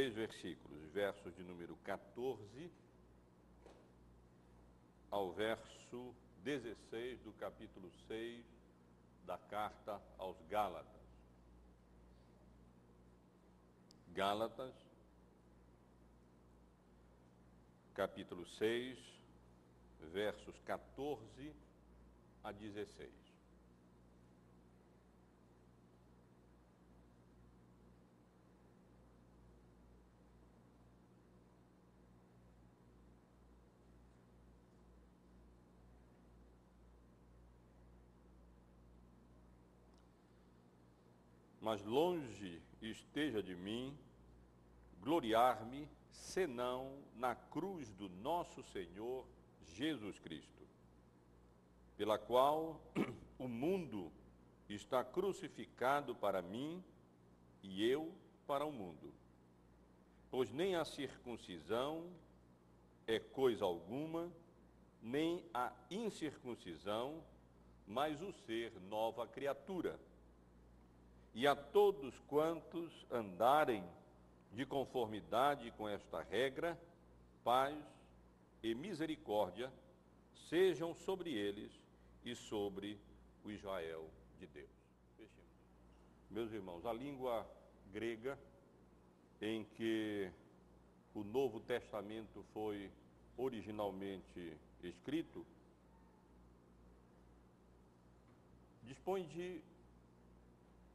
três versículos, versos de número 14 ao verso 16 do capítulo 6 da carta aos Gálatas. Gálatas, capítulo 6, versos 14 a 16. Mas longe esteja de mim gloriar-me, senão na cruz do nosso Senhor Jesus Cristo, pela qual o mundo está crucificado para mim e eu para o mundo. Pois nem a circuncisão é coisa alguma, nem a incircuncisão, mas o ser nova criatura. E a todos quantos andarem de conformidade com esta regra, paz e misericórdia sejam sobre eles e sobre o Israel de Deus. Meus irmãos, a língua grega em que o Novo Testamento foi originalmente escrito dispõe de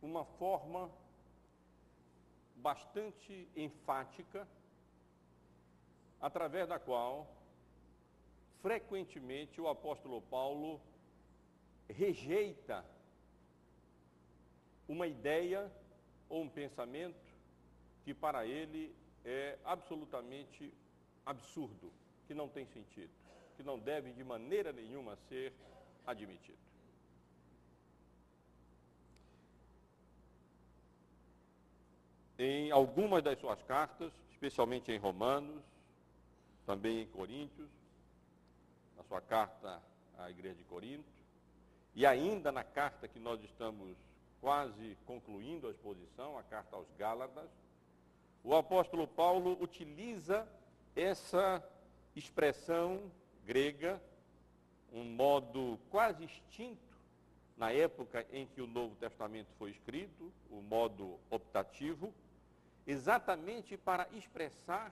uma forma bastante enfática, através da qual, frequentemente, o apóstolo Paulo rejeita uma ideia ou um pensamento que para ele é absolutamente absurdo, que não tem sentido, que não deve de maneira nenhuma ser admitido. Em algumas das suas cartas, especialmente em Romanos, também em Coríntios, na sua carta à igreja de Corinto, e ainda na carta que nós estamos quase concluindo a exposição, a carta aos Gálatas, o apóstolo Paulo utiliza essa expressão grega, um modo quase extinto na época em que o Novo Testamento foi escrito, o modo optativo, exatamente para expressar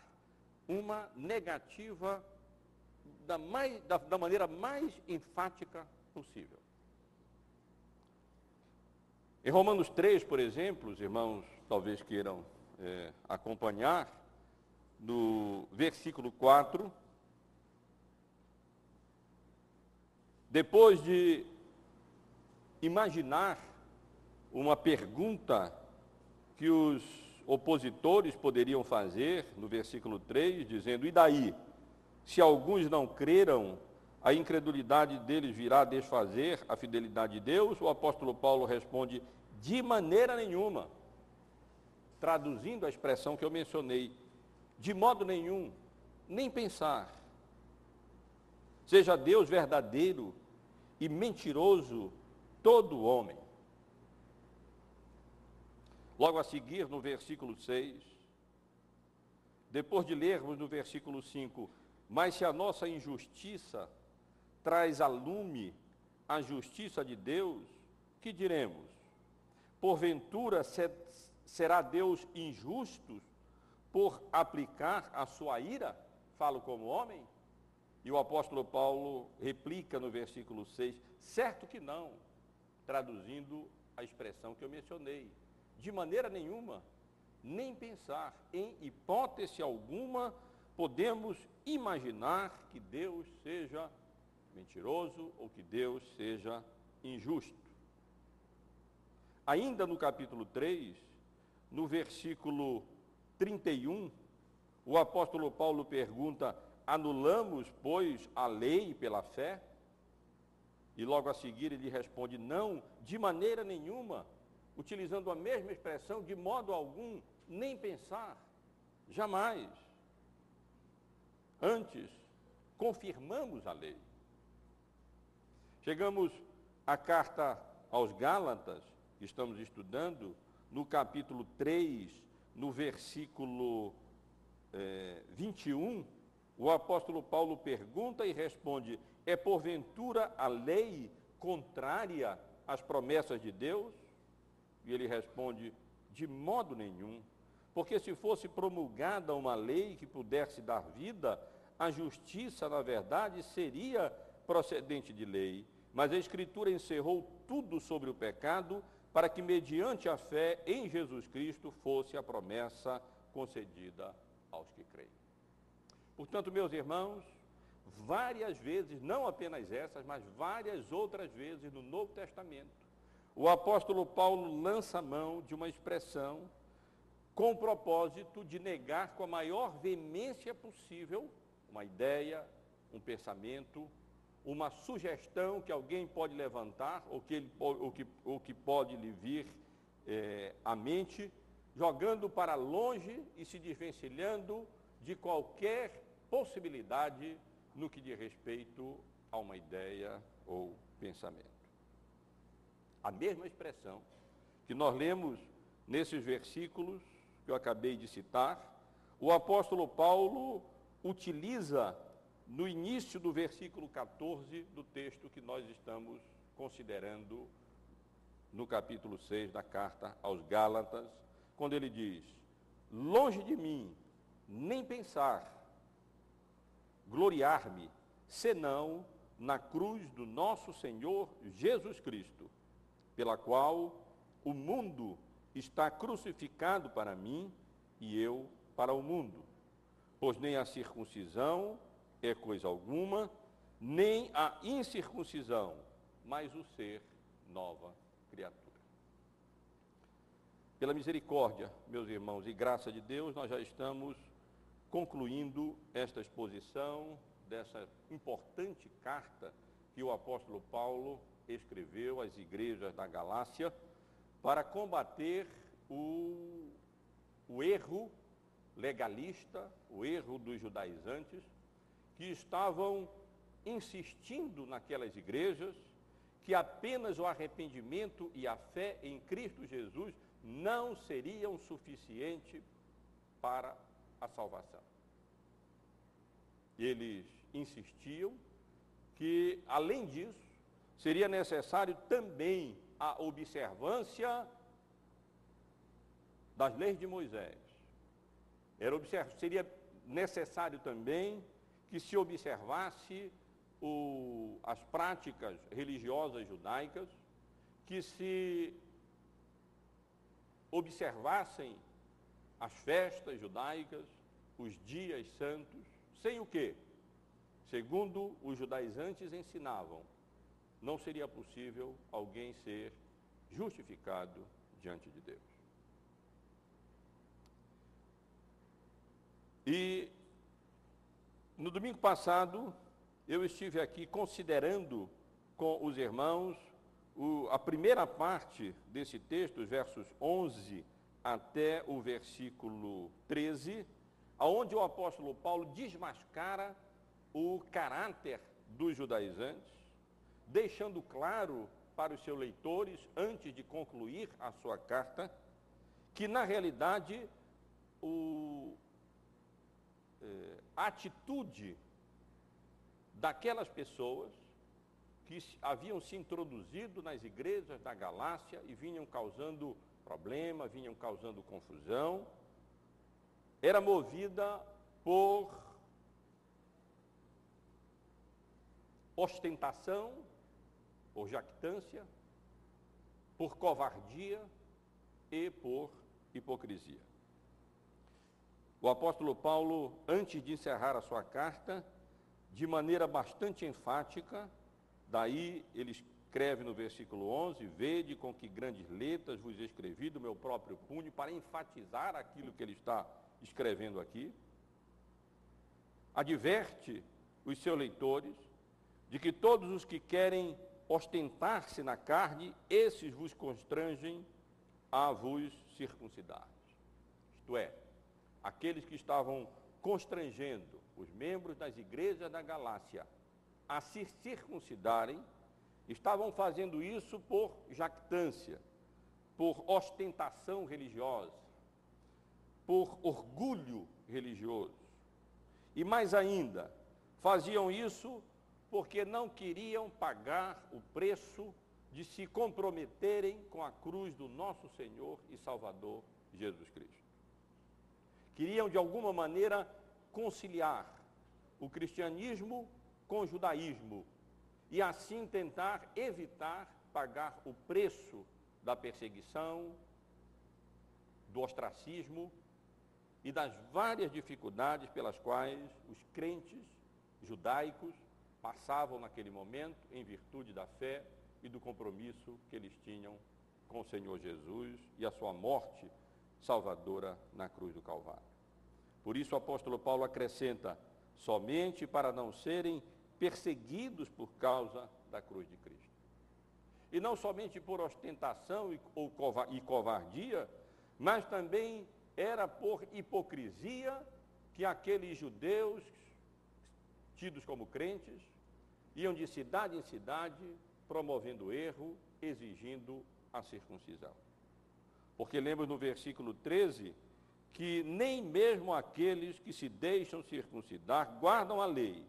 uma negativa da, mais, da, da maneira mais enfática possível. Em Romanos 3, por exemplo, os irmãos talvez queiram é, acompanhar, no versículo 4, depois de imaginar uma pergunta que os opositores poderiam fazer, no versículo 3, dizendo: E daí? Se alguns não creram, a incredulidade deles virá desfazer a fidelidade de Deus? O apóstolo Paulo responde: De maneira nenhuma. Traduzindo a expressão que eu mencionei, de modo nenhum, nem pensar. Seja Deus verdadeiro e mentiroso todo homem. Logo a seguir, no versículo 6, depois de lermos no versículo 5, mas se a nossa injustiça traz a lume a justiça de Deus, que diremos? Porventura será Deus injusto por aplicar a sua ira? Falo como homem? E o apóstolo Paulo replica no versículo 6, certo que não, traduzindo a expressão que eu mencionei de maneira nenhuma, nem pensar, em hipótese alguma, podemos imaginar que Deus seja mentiroso ou que Deus seja injusto. Ainda no capítulo 3, no versículo 31, o apóstolo Paulo pergunta: anulamos, pois, a lei pela fé? E logo a seguir ele responde: não, de maneira nenhuma utilizando a mesma expressão, de modo algum, nem pensar, jamais. Antes, confirmamos a lei. Chegamos à carta aos Gálatas, que estamos estudando, no capítulo 3, no versículo é, 21, o apóstolo Paulo pergunta e responde: É porventura a lei contrária às promessas de Deus? E ele responde: De modo nenhum. Porque se fosse promulgada uma lei que pudesse dar vida, a justiça, na verdade, seria procedente de lei. Mas a Escritura encerrou tudo sobre o pecado, para que, mediante a fé em Jesus Cristo, fosse a promessa concedida aos que creem. Portanto, meus irmãos, várias vezes, não apenas essas, mas várias outras vezes no Novo Testamento, o apóstolo Paulo lança mão de uma expressão com o propósito de negar com a maior veemência possível uma ideia, um pensamento, uma sugestão que alguém pode levantar ou que, ele, ou que, ou que pode lhe vir é, à mente, jogando para longe e se desvencilhando de qualquer possibilidade no que diz respeito a uma ideia ou pensamento. A mesma expressão que nós lemos nesses versículos que eu acabei de citar, o apóstolo Paulo utiliza no início do versículo 14 do texto que nós estamos considerando no capítulo 6 da carta aos Gálatas, quando ele diz: Longe de mim nem pensar, gloriar-me, senão na cruz do nosso Senhor Jesus Cristo, pela qual o mundo está crucificado para mim e eu para o mundo. Pois nem a circuncisão é coisa alguma, nem a incircuncisão, mas o ser nova criatura. Pela misericórdia, meus irmãos, e graça de Deus, nós já estamos concluindo esta exposição dessa importante carta que o apóstolo Paulo escreveu às igrejas da Galácia para combater o, o erro legalista, o erro dos judaizantes, que estavam insistindo naquelas igrejas que apenas o arrependimento e a fé em Cristo Jesus não seriam suficientes para a salvação. Eles insistiam que, além disso, seria necessário também a observância das leis de Moisés. Era seria necessário também que se observasse o, as práticas religiosas judaicas, que se observassem as festas judaicas, os dias santos, sem o quê? Segundo os judaizantes ensinavam, não seria possível alguém ser justificado diante de Deus. E no domingo passado, eu estive aqui considerando com os irmãos o, a primeira parte desse texto, os versos 11 até o versículo 13, aonde o apóstolo Paulo desmascara o caráter dos judaizantes, deixando claro para os seus leitores, antes de concluir a sua carta, que na realidade eh, atitude daquelas pessoas que haviam se introduzido nas igrejas da Galácia e vinham causando problema, vinham causando confusão, era movida por ostentação, por jactância, por covardia e por hipocrisia. O apóstolo Paulo, antes de encerrar a sua carta, de maneira bastante enfática, daí ele escreve no versículo 11: Vede com que grandes letras vos escrevi do meu próprio punho, para enfatizar aquilo que ele está escrevendo aqui. Adverte os seus leitores de que todos os que querem ostentar-se na carne, esses vos constrangem a vos circuncidar. Isto é, aqueles que estavam constrangendo os membros das igrejas da Galácia a se circuncidarem, estavam fazendo isso por jactância, por ostentação religiosa. por orgulho religioso. E mais ainda, faziam isso porque não queriam pagar o preço de se comprometerem com a cruz do nosso Senhor e Salvador Jesus Cristo. Queriam, de alguma maneira, conciliar o cristianismo com o judaísmo e assim tentar evitar pagar o preço da perseguição, do ostracismo e das várias dificuldades pelas quais os crentes judaicos passavam naquele momento em virtude da fé e do compromisso que eles tinham com o Senhor Jesus e a sua morte salvadora na cruz do Calvário. Por isso o apóstolo Paulo acrescenta: somente para não serem perseguidos por causa da cruz de Cristo. E não somente por ostentação e covardia, mas também era por hipocrisia que aqueles judeus, tidos como crentes, iam de cidade em cidade promovendo erro, exigindo a circuncisão. Porque lembra no versículo 13 que nem mesmo aqueles que se deixam circuncidar guardam a lei,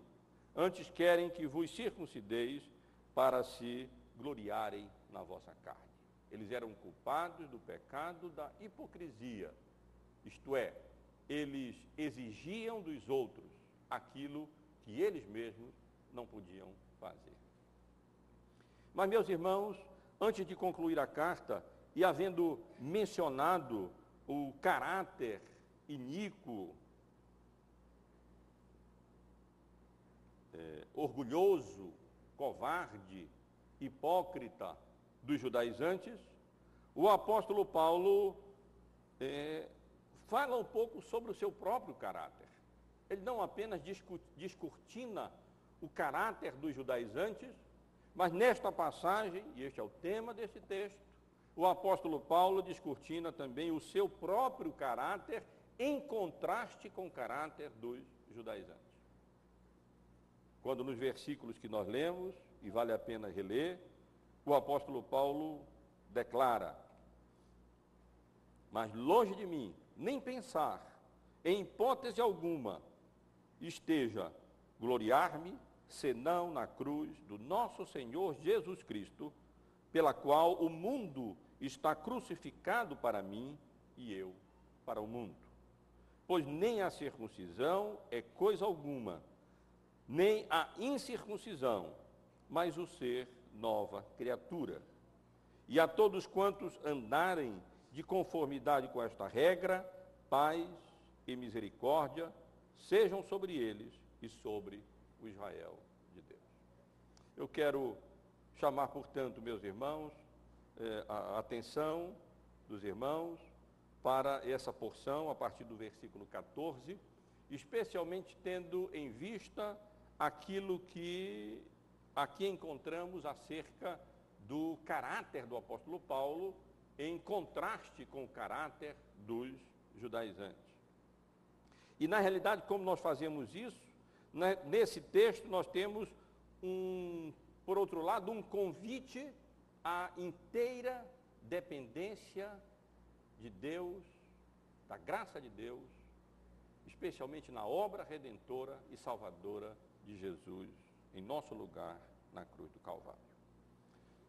antes querem que vos circuncideis para se gloriarem na vossa carne. Eles eram culpados do pecado da hipocrisia, isto é, eles exigiam dos outros aquilo que eles mesmos não podiam fazer. Mas, meus irmãos, antes de concluir a carta, e havendo mencionado o caráter iníquo, é, orgulhoso, covarde, hipócrita dos judaizantes, o apóstolo Paulo é, fala um pouco sobre o seu próprio caráter. Ele não apenas descortina o caráter dos judaizantes, mas nesta passagem, e este é o tema desse texto, o apóstolo Paulo descortina também o seu próprio caráter em contraste com o caráter dos judaizantes. Quando nos versículos que nós lemos, e vale a pena reler, o apóstolo Paulo declara: Mas longe de mim, nem pensar, em hipótese alguma, esteja gloriar-me, senão na cruz do nosso Senhor Jesus Cristo, pela qual o mundo está crucificado para mim e eu para o mundo. Pois nem a circuncisão é coisa alguma, nem a incircuncisão, mas o ser nova criatura. E a todos quantos andarem de conformidade com esta regra, paz e misericórdia sejam sobre eles e sobre o Israel de Deus. Eu quero chamar, portanto, meus irmãos, eh, a atenção dos irmãos para essa porção a partir do versículo 14, especialmente tendo em vista aquilo que aqui encontramos acerca do caráter do apóstolo Paulo em contraste com o caráter dos judaizantes. E na realidade, como nós fazemos isso, né, nesse texto nós temos um, por outro lado, um convite à inteira dependência de Deus, da graça de Deus, especialmente na obra redentora e salvadora de Jesus em nosso lugar na cruz do Calvário.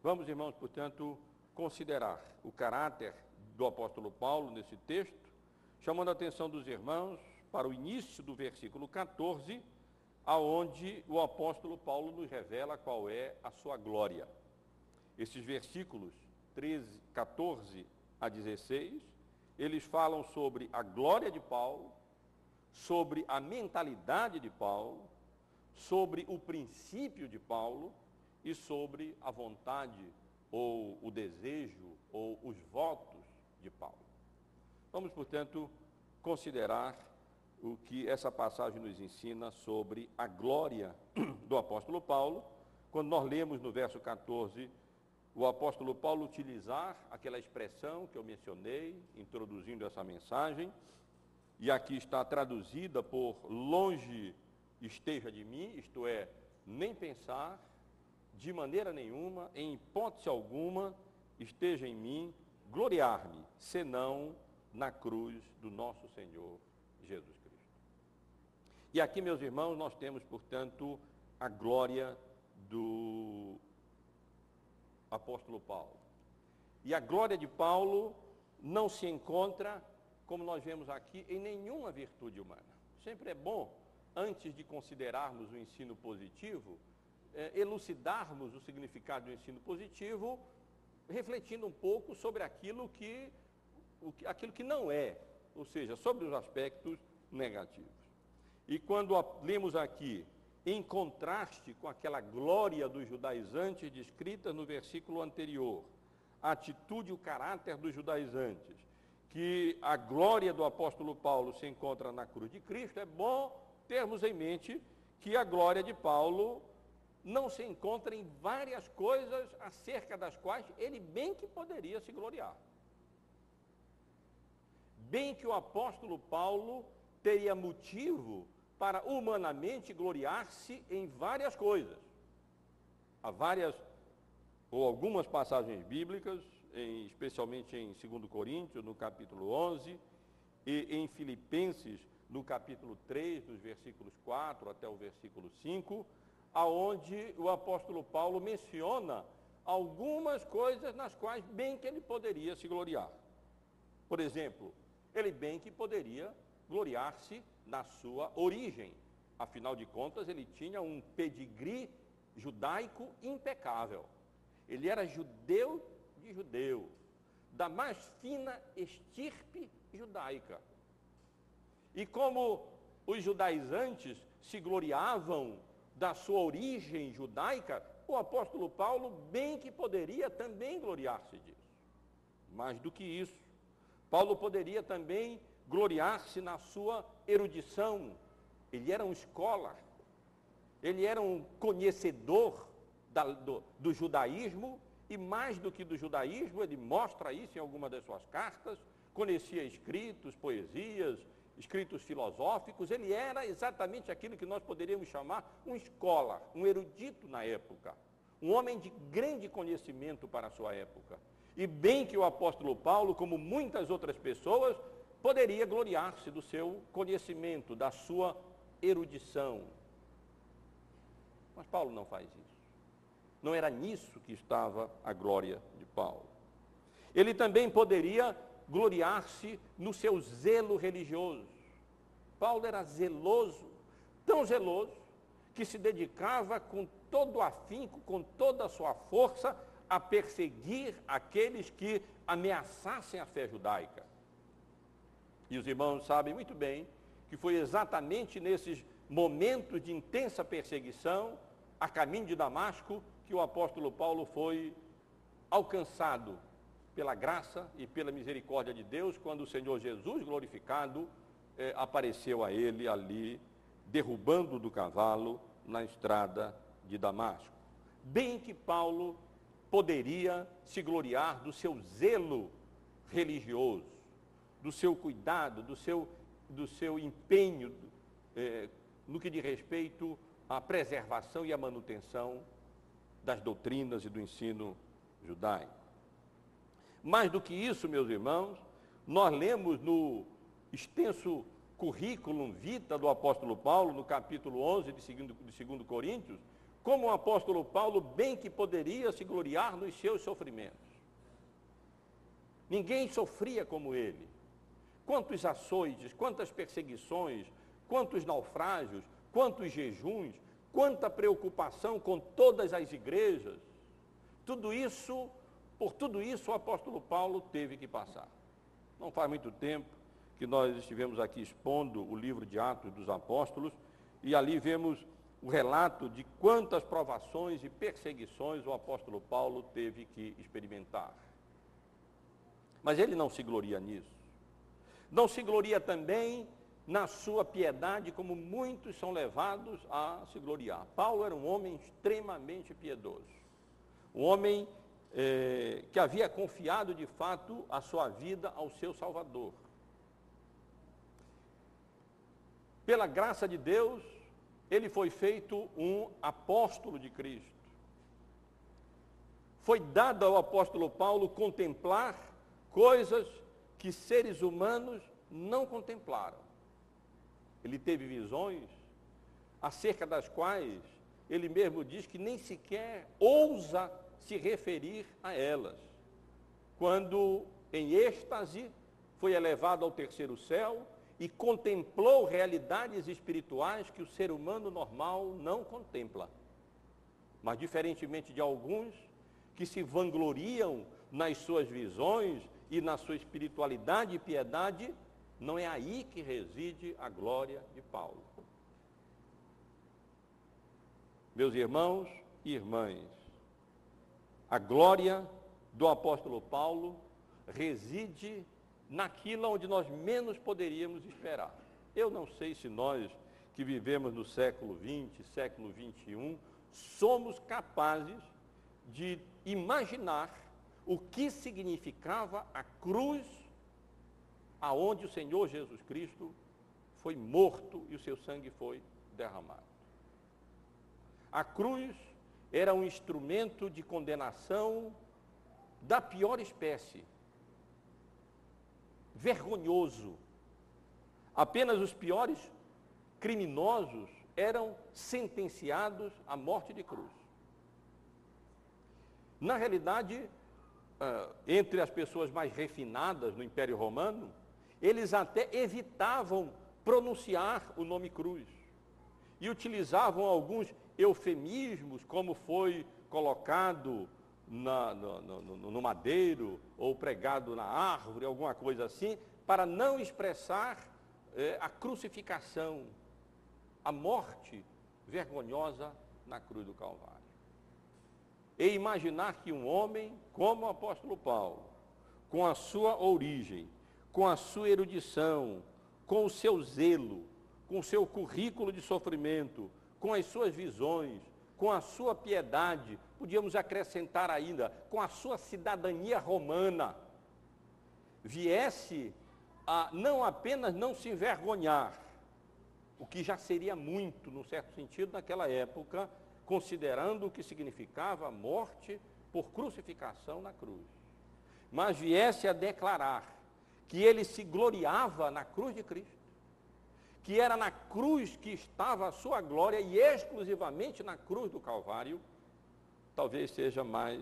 Vamos, irmãos, portanto, considerar o caráter do apóstolo Paulo nesse texto, chamando a atenção dos irmãos para o início do versículo 14, aonde o apóstolo Paulo nos revela qual é a sua glória. Esses versículos 13, 14 a 16, eles falam sobre a glória de Paulo, sobre a mentalidade de Paulo, sobre o princípio de Paulo e sobre a vontade ou o desejo ou os votos de Paulo. Vamos, portanto, considerar o que essa passagem nos ensina sobre a glória do apóstolo Paulo, quando nós lemos no verso 14 o apóstolo Paulo utilizar aquela expressão que eu mencionei, introduzindo essa mensagem, e aqui está traduzida por longe esteja de mim, isto é, nem pensar, de maneira nenhuma, em hipótese alguma, esteja em mim gloriar-me, senão na cruz do nosso Senhor Jesus. E aqui, meus irmãos, nós temos, portanto, a glória do apóstolo Paulo. E a glória de Paulo não se encontra, como nós vemos aqui, em nenhuma virtude humana. Sempre é bom, antes de considerarmos o ensino positivo, é, elucidarmos o significado do ensino positivo, refletindo um pouco sobre aquilo que, aquilo que não é, ou seja, sobre os aspectos negativos. E quando lemos aqui, em contraste com aquela glória dos judaizantes descrita no versículo anterior, a atitude e o caráter dos judaizantes, que a glória do apóstolo Paulo se encontra na cruz de Cristo, é bom termos em mente que a glória de Paulo não se encontra em várias coisas acerca das quais ele bem que poderia se gloriar. Bem que o apóstolo Paulo teria motivo para humanamente gloriar-se em várias coisas. Há várias ou algumas passagens bíblicas, em, especialmente em 2 Coríntios, no capítulo 11, e em Filipenses, no capítulo 3, dos versículos 4 até o versículo 5, aonde o apóstolo Paulo menciona algumas coisas nas quais bem que ele poderia se gloriar. Por exemplo, ele bem que poderia gloriar-se na sua origem. Afinal de contas, ele tinha um pedigree judaico impecável. Ele era judeu de judeu, da mais fina estirpe judaica. E como os judaizantes se gloriavam da sua origem judaica, o apóstolo Paulo bem que poderia também gloriar-se disso. Mais do que isso, Paulo poderia também gloriar-se na sua erudição. Ele era um escola, ele era um conhecedor da, do, do judaísmo, e mais do que do judaísmo, ele mostra isso em alguma das suas cartas, conhecia escritos, poesias, escritos filosóficos, ele era exatamente aquilo que nós poderíamos chamar um escola, um erudito na época, um homem de grande conhecimento para a sua época. E bem que o apóstolo Paulo, como muitas outras pessoas, poderia gloriar-se do seu conhecimento, da sua erudição. Mas Paulo não faz isso. Não era nisso que estava a glória de Paulo. Ele também poderia gloriar-se no seu zelo religioso. Paulo era zeloso, tão zeloso, que se dedicava com todo afinco, com toda a sua força, a perseguir aqueles que ameaçassem a fé judaica. E os irmãos sabem muito bem que foi exatamente nesses momentos de intensa perseguição, a caminho de Damasco, que o apóstolo Paulo foi alcançado pela graça e pela misericórdia de Deus, quando o Senhor Jesus glorificado eh, apareceu a ele ali, derrubando do cavalo na estrada de Damasco. Bem que Paulo poderia se gloriar do seu zelo religioso, do seu cuidado, do seu, do seu empenho é, no que diz respeito à preservação e à manutenção das doutrinas e do ensino judaico. Mais do que isso, meus irmãos, nós lemos no extenso currículo vita do apóstolo Paulo, no capítulo 11 de 2, de 2 Coríntios, como o apóstolo Paulo bem que poderia se gloriar nos seus sofrimentos. Ninguém sofria como ele. Quantos açoites, quantas perseguições, quantos naufrágios, quantos jejuns, quanta preocupação com todas as igrejas. Tudo isso, por tudo isso o apóstolo Paulo teve que passar. Não faz muito tempo que nós estivemos aqui expondo o livro de Atos dos Apóstolos e ali vemos o relato de quantas provações e perseguições o apóstolo Paulo teve que experimentar. Mas ele não se gloria nisso. Não se gloria também na sua piedade, como muitos são levados a se gloriar. Paulo era um homem extremamente piedoso. Um homem eh, que havia confiado de fato a sua vida ao seu Salvador. Pela graça de Deus, ele foi feito um apóstolo de Cristo. Foi dado ao apóstolo Paulo contemplar coisas que seres humanos não contemplaram. Ele teve visões acerca das quais ele mesmo diz que nem sequer ousa se referir a elas. Quando, em êxtase, foi elevado ao terceiro céu e contemplou realidades espirituais que o ser humano normal não contempla. Mas, diferentemente de alguns que se vangloriam nas suas visões e na sua espiritualidade e piedade, não é aí que reside a glória de Paulo. Meus irmãos e irmãs, a glória do apóstolo Paulo reside naquilo onde nós menos poderíamos esperar. Eu não sei se nós que vivemos no século XX, século XXI, somos capazes de imaginar o que significava a cruz aonde o Senhor Jesus Cristo foi morto e o seu sangue foi derramado. A cruz era um instrumento de condenação da pior espécie. Vergonhoso. Apenas os piores criminosos eram sentenciados à morte de cruz. Na realidade, ah, entre as pessoas mais refinadas no Império Romano, eles até evitavam pronunciar o nome cruz e utilizavam alguns eufemismos, como foi colocado na, no, no, no, madeiro ou pregado na árvore, alguma coisa assim, para não expressar eh, a crucificação, a morte vergonhosa na cruz do Calvário. E imaginar que um homem como o apóstolo Paulo, com a sua origem, com a sua erudição, com o seu zelo, com o seu currículo de sofrimento, com as suas visões, com a sua piedade, podíamos acrescentar ainda, com a sua cidadania romana, viesse a não apenas não se envergonhar, o que já seria muito, num certo sentido, naquela época, considerando o que significava a morte por crucificação na cruz, mas viesse a declarar que ele se gloriava na cruz de Cristo, que era na cruz que estava a sua glória e exclusivamente na cruz do Calvário, talvez seja mais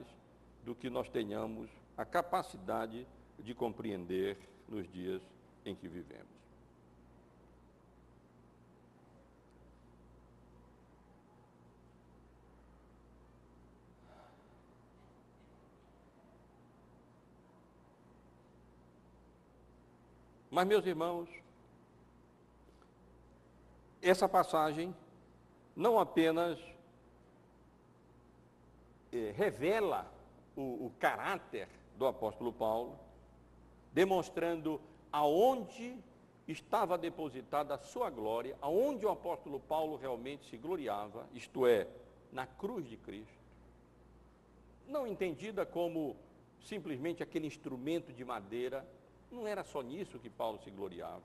do que nós tenhamos a capacidade de compreender nos dias em que vivemos. Mas, meus irmãos, essa passagem não apenas eh, revela o, o caráter do apóstolo Paulo, demonstrando aonde estava depositada a sua glória, aonde o apóstolo Paulo realmente se gloriava, isto é, na cruz de Cristo. Não entendida como simplesmente aquele instrumento de madeira, não era só nisso que Paulo se gloriava.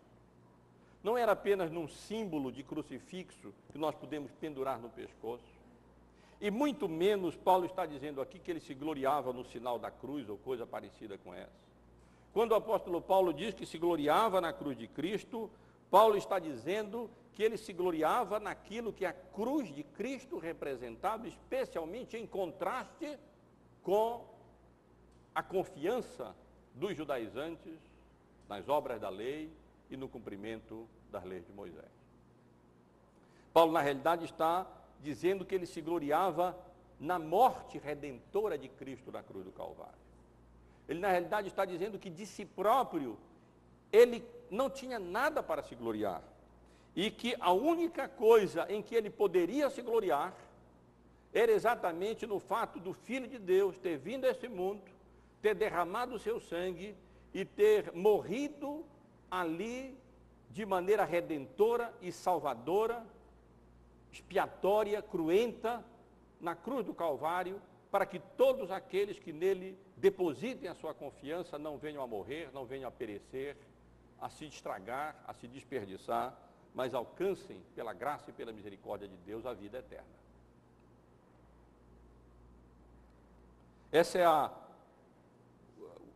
Não era apenas num símbolo de crucifixo que nós podemos pendurar no pescoço. E muito menos Paulo está dizendo aqui que ele se gloriava no sinal da cruz ou coisa parecida com essa. Quando o apóstolo Paulo diz que se gloriava na cruz de Cristo, Paulo está dizendo que ele se gloriava naquilo que a cruz de Cristo representava, especialmente em contraste com a confiança dos judaizantes nas obras da lei e no cumprimento das leis de Moisés. Paulo, na realidade, está dizendo que ele se gloriava na morte redentora de Cristo na cruz do Calvário. Ele, na realidade, está dizendo que de si próprio ele não tinha nada para se gloriar. E que a única coisa em que ele poderia se gloriar era exatamente no fato do Filho de Deus ter vindo a esse mundo, ter derramado o seu sangue e ter morrido ali de maneira redentora e salvadora, expiatória, cruenta, na cruz do Calvário, para que todos aqueles que nele depositem a sua confiança não venham a morrer, não venham a perecer, a se estragar, a se desperdiçar, mas alcancem, pela graça e pela misericórdia de Deus, a vida eterna. Essa é a,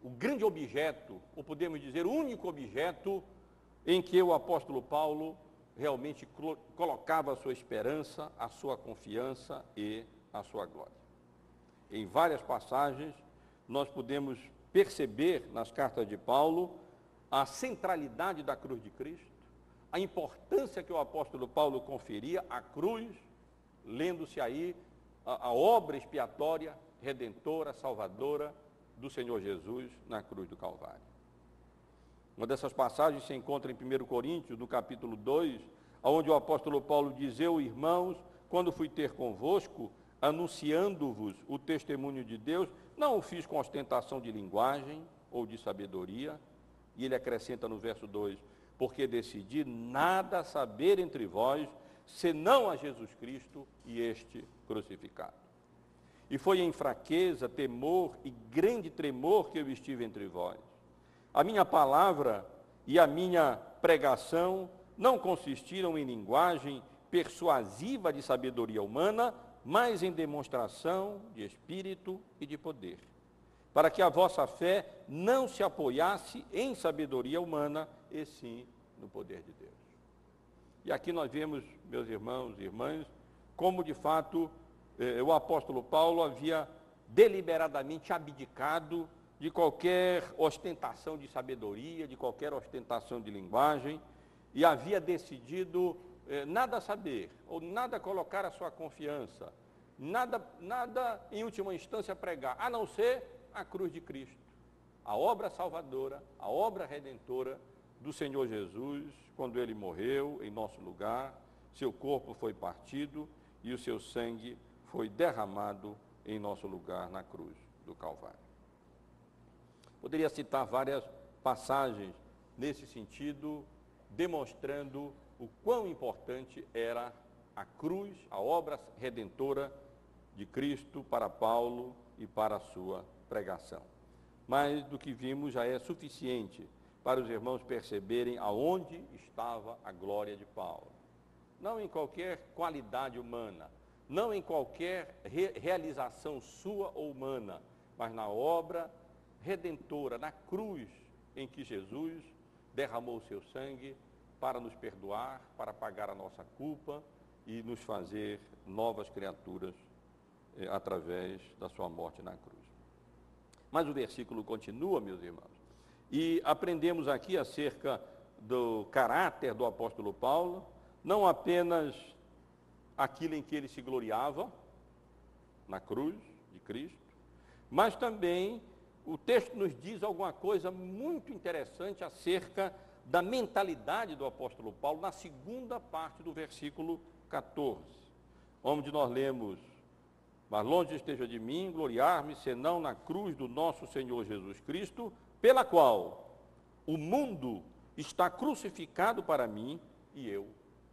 o grande objeto, ou podemos dizer, o único objeto em que o apóstolo Paulo realmente colocava a sua esperança, a sua confiança e a sua glória. Em várias passagens, nós podemos perceber nas cartas de Paulo a centralidade da cruz de Cristo, a importância que o apóstolo Paulo conferia à cruz, lendo-se aí a, a obra expiatória, redentora, salvadora do Senhor Jesus na cruz do Calvário. Uma dessas passagens se encontra em 1 Coríntios, no capítulo 2, onde o apóstolo Paulo diz, eu, irmãos, quando fui ter convosco, anunciando-vos o testemunho de Deus, não o fiz com ostentação de linguagem ou de sabedoria, e ele acrescenta no verso 2, porque decidi nada saber entre vós, senão a Jesus Cristo e este crucificado. E foi em fraqueza, temor e grande tremor que eu estive entre vós. A minha palavra e a minha pregação não consistiram em linguagem persuasiva de sabedoria humana, mas em demonstração de espírito e de poder, para que a vossa fé não se apoiasse em sabedoria humana, e sim no poder de Deus. E aqui nós vemos, meus irmãos e irmãs, como de fato eh, o apóstolo Paulo havia deliberadamente abdicado de qualquer ostentação de sabedoria, de qualquer ostentação de linguagem, e havia decidido eh, nada saber, ou nada colocar a sua confiança, nada, nada em última instância pregar, a não ser a cruz de Cristo, a obra salvadora, a obra redentora do Senhor Jesus, quando ele morreu em nosso lugar, seu corpo foi partido e o seu sangue foi derramado em nosso lugar na cruz do Calvário. Poderia citar várias passagens nesse sentido, demonstrando o quão importante era a cruz, a obra redentora de Cristo para Paulo e para a sua pregação. Mas do que vimos já é suficiente para os irmãos perceberem aonde estava a glória de Paulo. Não em qualquer qualidade humana, não em qualquer re realização sua ou humana, mas na obra redentora, na cruz em que Jesus derramou o seu sangue para nos perdoar, para pagar a nossa culpa e nos fazer novas criaturas eh, através da sua morte na cruz. Mas o versículo continua, meus irmãos, e aprendemos aqui acerca do caráter do apóstolo Paulo, não apenas aquilo em que ele se gloriava, na cruz de Cristo, mas também o texto nos diz alguma coisa muito interessante acerca da mentalidade do apóstolo Paulo na segunda parte do versículo 14, onde nós lemos mas longe esteja de mim gloriar-me, senão na cruz do nosso Senhor Jesus Cristo, pela qual o mundo está crucificado para mim e eu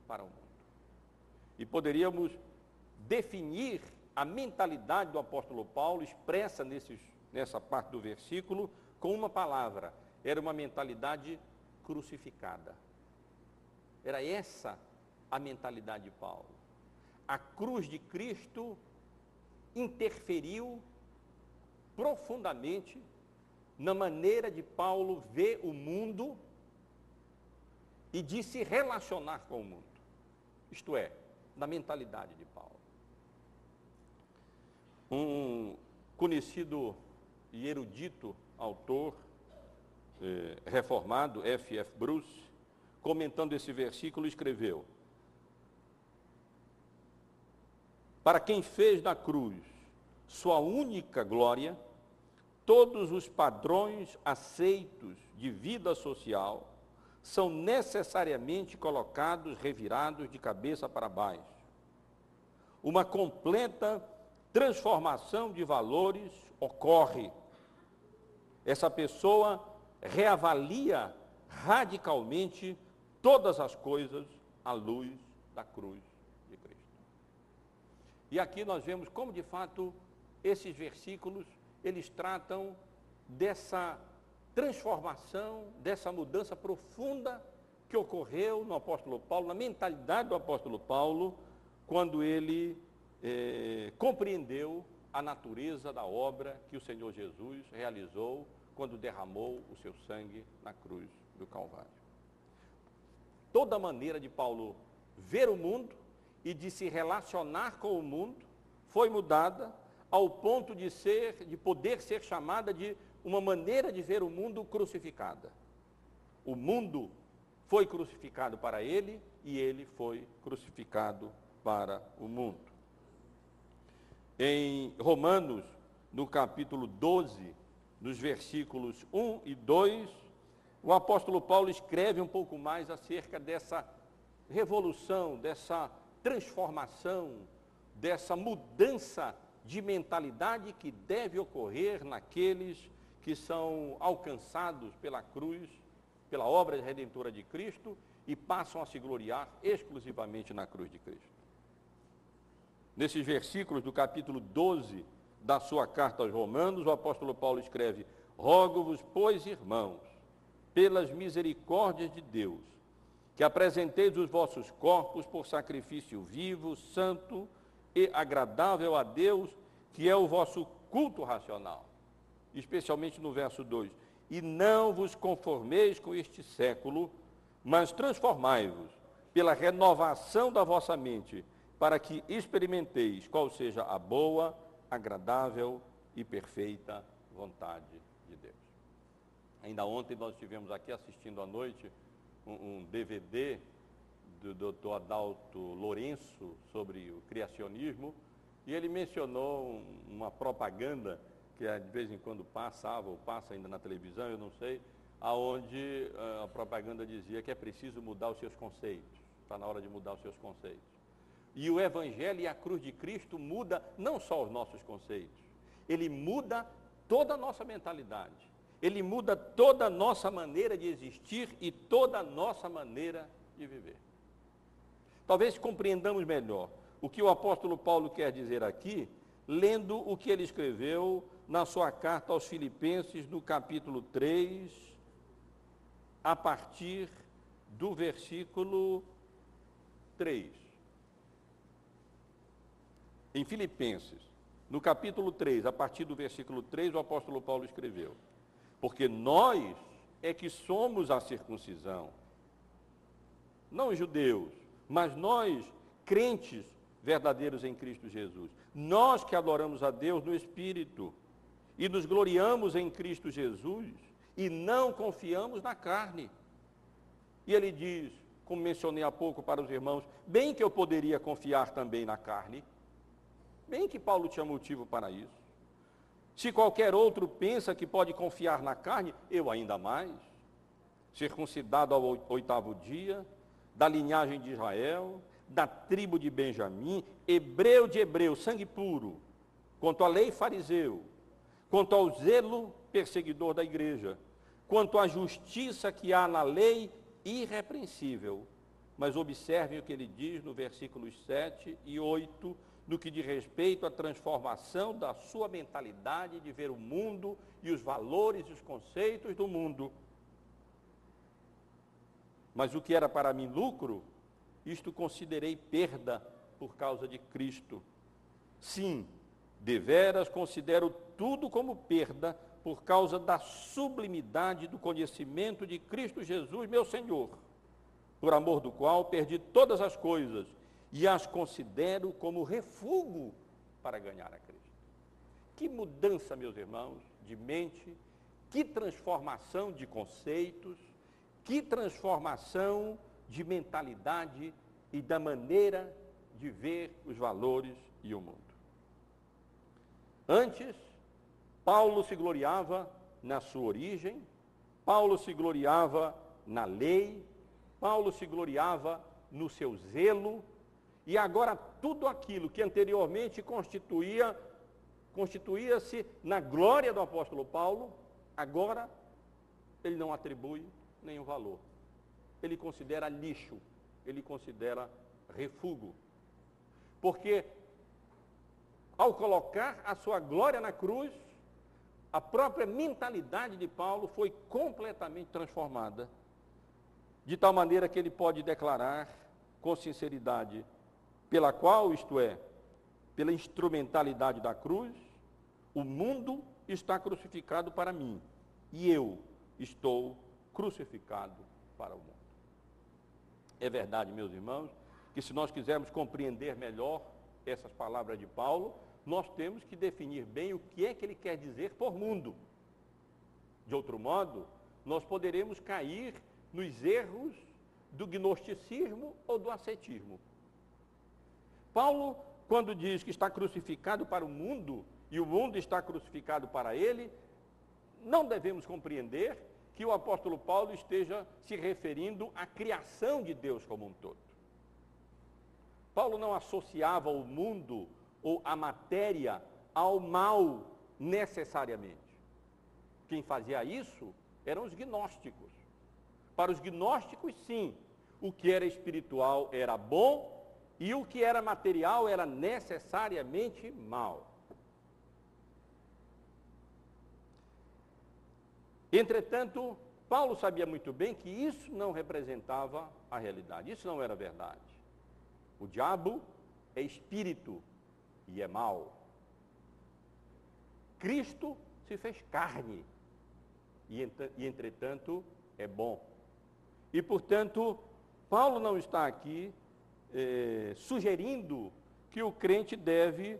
para o mundo. E poderíamos definir a mentalidade do apóstolo Paulo, expressa nesses, nessa parte do versículo, com uma palavra. Era uma mentalidade crucificada. Era essa a mentalidade de Paulo. A cruz de Cristo interferiu profundamente na maneira de Paulo ver o mundo e de se relacionar com o mundo. Isto é, na mentalidade de Paulo. Um conhecido e erudito autor eh, reformado, F. F. Bruce, comentando esse versículo, escreveu: para quem fez da cruz sua única glória, todos os padrões aceitos de vida social são necessariamente colocados, revirados de cabeça para baixo. Uma completa transformação de valores ocorre. Essa pessoa reavalia radicalmente todas as coisas à luz da cruz e aqui nós vemos como de fato esses versículos, eles tratam dessa transformação, dessa mudança profunda que ocorreu no apóstolo Paulo, na mentalidade do apóstolo Paulo, quando ele eh, compreendeu a natureza da obra que o Senhor Jesus realizou quando derramou o seu sangue na cruz do Calvário. Toda maneira de Paulo ver o mundo e de se relacionar com o mundo foi mudada ao ponto de ser, de poder ser chamada de uma maneira de ver o mundo crucificada. O mundo foi crucificado para ele e ele foi crucificado para o mundo. Em Romanos, no capítulo 12, nos versículos 1 e 2, o apóstolo Paulo escreve um pouco mais acerca dessa revolução, dessa transformação, dessa mudança de mentalidade que deve ocorrer naqueles que são alcançados pela cruz, pela obra redentora de Cristo e passam a se gloriar exclusivamente na cruz de Cristo. Nesses versículos do capítulo 12 da sua carta aos Romanos, o apóstolo Paulo escreve: Rogo-vos, pois, irmãos, pelas misericórdias de Deus, que apresenteis os vossos corpos por sacrifício vivo, santo e agradável a Deus, que é o vosso culto racional. Especialmente no verso 2. E não vos conformeis com este século, mas transformai-vos pela renovação da vossa mente, para que experimenteis qual seja a boa, agradável e perfeita vontade de Deus. Ainda ontem nós estivemos aqui assistindo à noite um, um DVD do Dr. Adalto Lourenço sobre o criacionismo, e ele mencionou uma propaganda que de vez em quando passava ou passa ainda na televisão, eu não sei, aonde eh, a propaganda dizia que é preciso mudar os seus conceitos. Está na hora de mudar os seus conceitos. E o Evangelho e a cruz de Cristo muda não só os nossos conceitos, ele muda toda a nossa mentalidade. Ele muda toda a nossa maneira de existir e toda a nossa maneira de viver. Talvez compreendamos melhor o que o apóstolo Paulo quer dizer aqui, lendo o que ele escreveu na sua carta aos Filipenses, no capítulo 3, a partir do versículo 3. Em Filipenses, no capítulo 3, a partir do versículo 3, o apóstolo Paulo escreveu: Porque nós é que somos a circuncisão, não os judeus, mas nós, crentes verdadeiros em Cristo Jesus. Nós que adoramos a Deus no Espírito e nos gloriamos em Cristo Jesus e não confiamos na carne. E ele diz, como mencionei há pouco para os irmãos, bem que eu poderia confiar também na carne, bem que Paulo tinha motivo para isso. Se qualquer outro pensa que pode confiar na carne, eu ainda mais. Circuncidado ao oitavo dia, da linhagem de Israel, da tribo de Benjamim, hebreu de hebreu, sangue puro, quanto à lei fariseu, quanto ao zelo perseguidor da igreja, quanto à justiça que há na lei irrepreensível. Mas observem o que ele diz no versículos 7 e 8 no que diz respeito à transformação da sua mentalidade de ver o mundo e os valores e os conceitos do mundo. Mas o que era para mim lucro, isto considerei perda por causa de Cristo. Sim, deveras considero tudo como perda por causa da sublimidade do conhecimento de Cristo Jesus, meu Senhor, por amor do qual perdi todas as coisas e as considero como refúgio para ganhar a Cristo. Que mudança, meus irmãos, de mente, que transformação de conceitos, que transformação de mentalidade e da maneira de ver os valores e o mundo. Antes, Paulo se gloriava na sua origem, Paulo se gloriava na lei, Paulo se gloriava no seu zelo, e agora tudo aquilo que anteriormente constituía constituía-se na glória do apóstolo Paulo, agora ele não atribui nenhum valor. Ele considera lixo, ele considera refúgio. Porque ao colocar a sua glória na cruz, a própria mentalidade de Paulo foi completamente transformada, de tal maneira que ele pode declarar com sinceridade pela qual, isto é, pela instrumentalidade da cruz, o mundo está crucificado para mim e eu estou crucificado para o mundo. É verdade, meus irmãos, que se nós quisermos compreender melhor essas palavras de Paulo, nós temos que definir bem o que é que ele quer dizer por mundo. De outro modo, nós poderemos cair nos erros do gnosticismo ou do ascetismo. Paulo, quando diz que está crucificado para o mundo e o mundo está crucificado para ele, não devemos compreender que o apóstolo Paulo esteja se referindo à criação de Deus como um todo. Paulo não associava o mundo ou a matéria ao mal necessariamente. Quem fazia isso eram os gnósticos. Para os gnósticos, sim, o que era espiritual era bom e o que era material era necessariamente mal. Entretanto, Paulo sabia muito bem que isso não representava a realidade, isso não era verdade. O diabo é espírito e é mal. Cristo se fez carne e, entretanto, é bom. E, portanto, Paulo não está aqui eh, sugerindo que o crente deve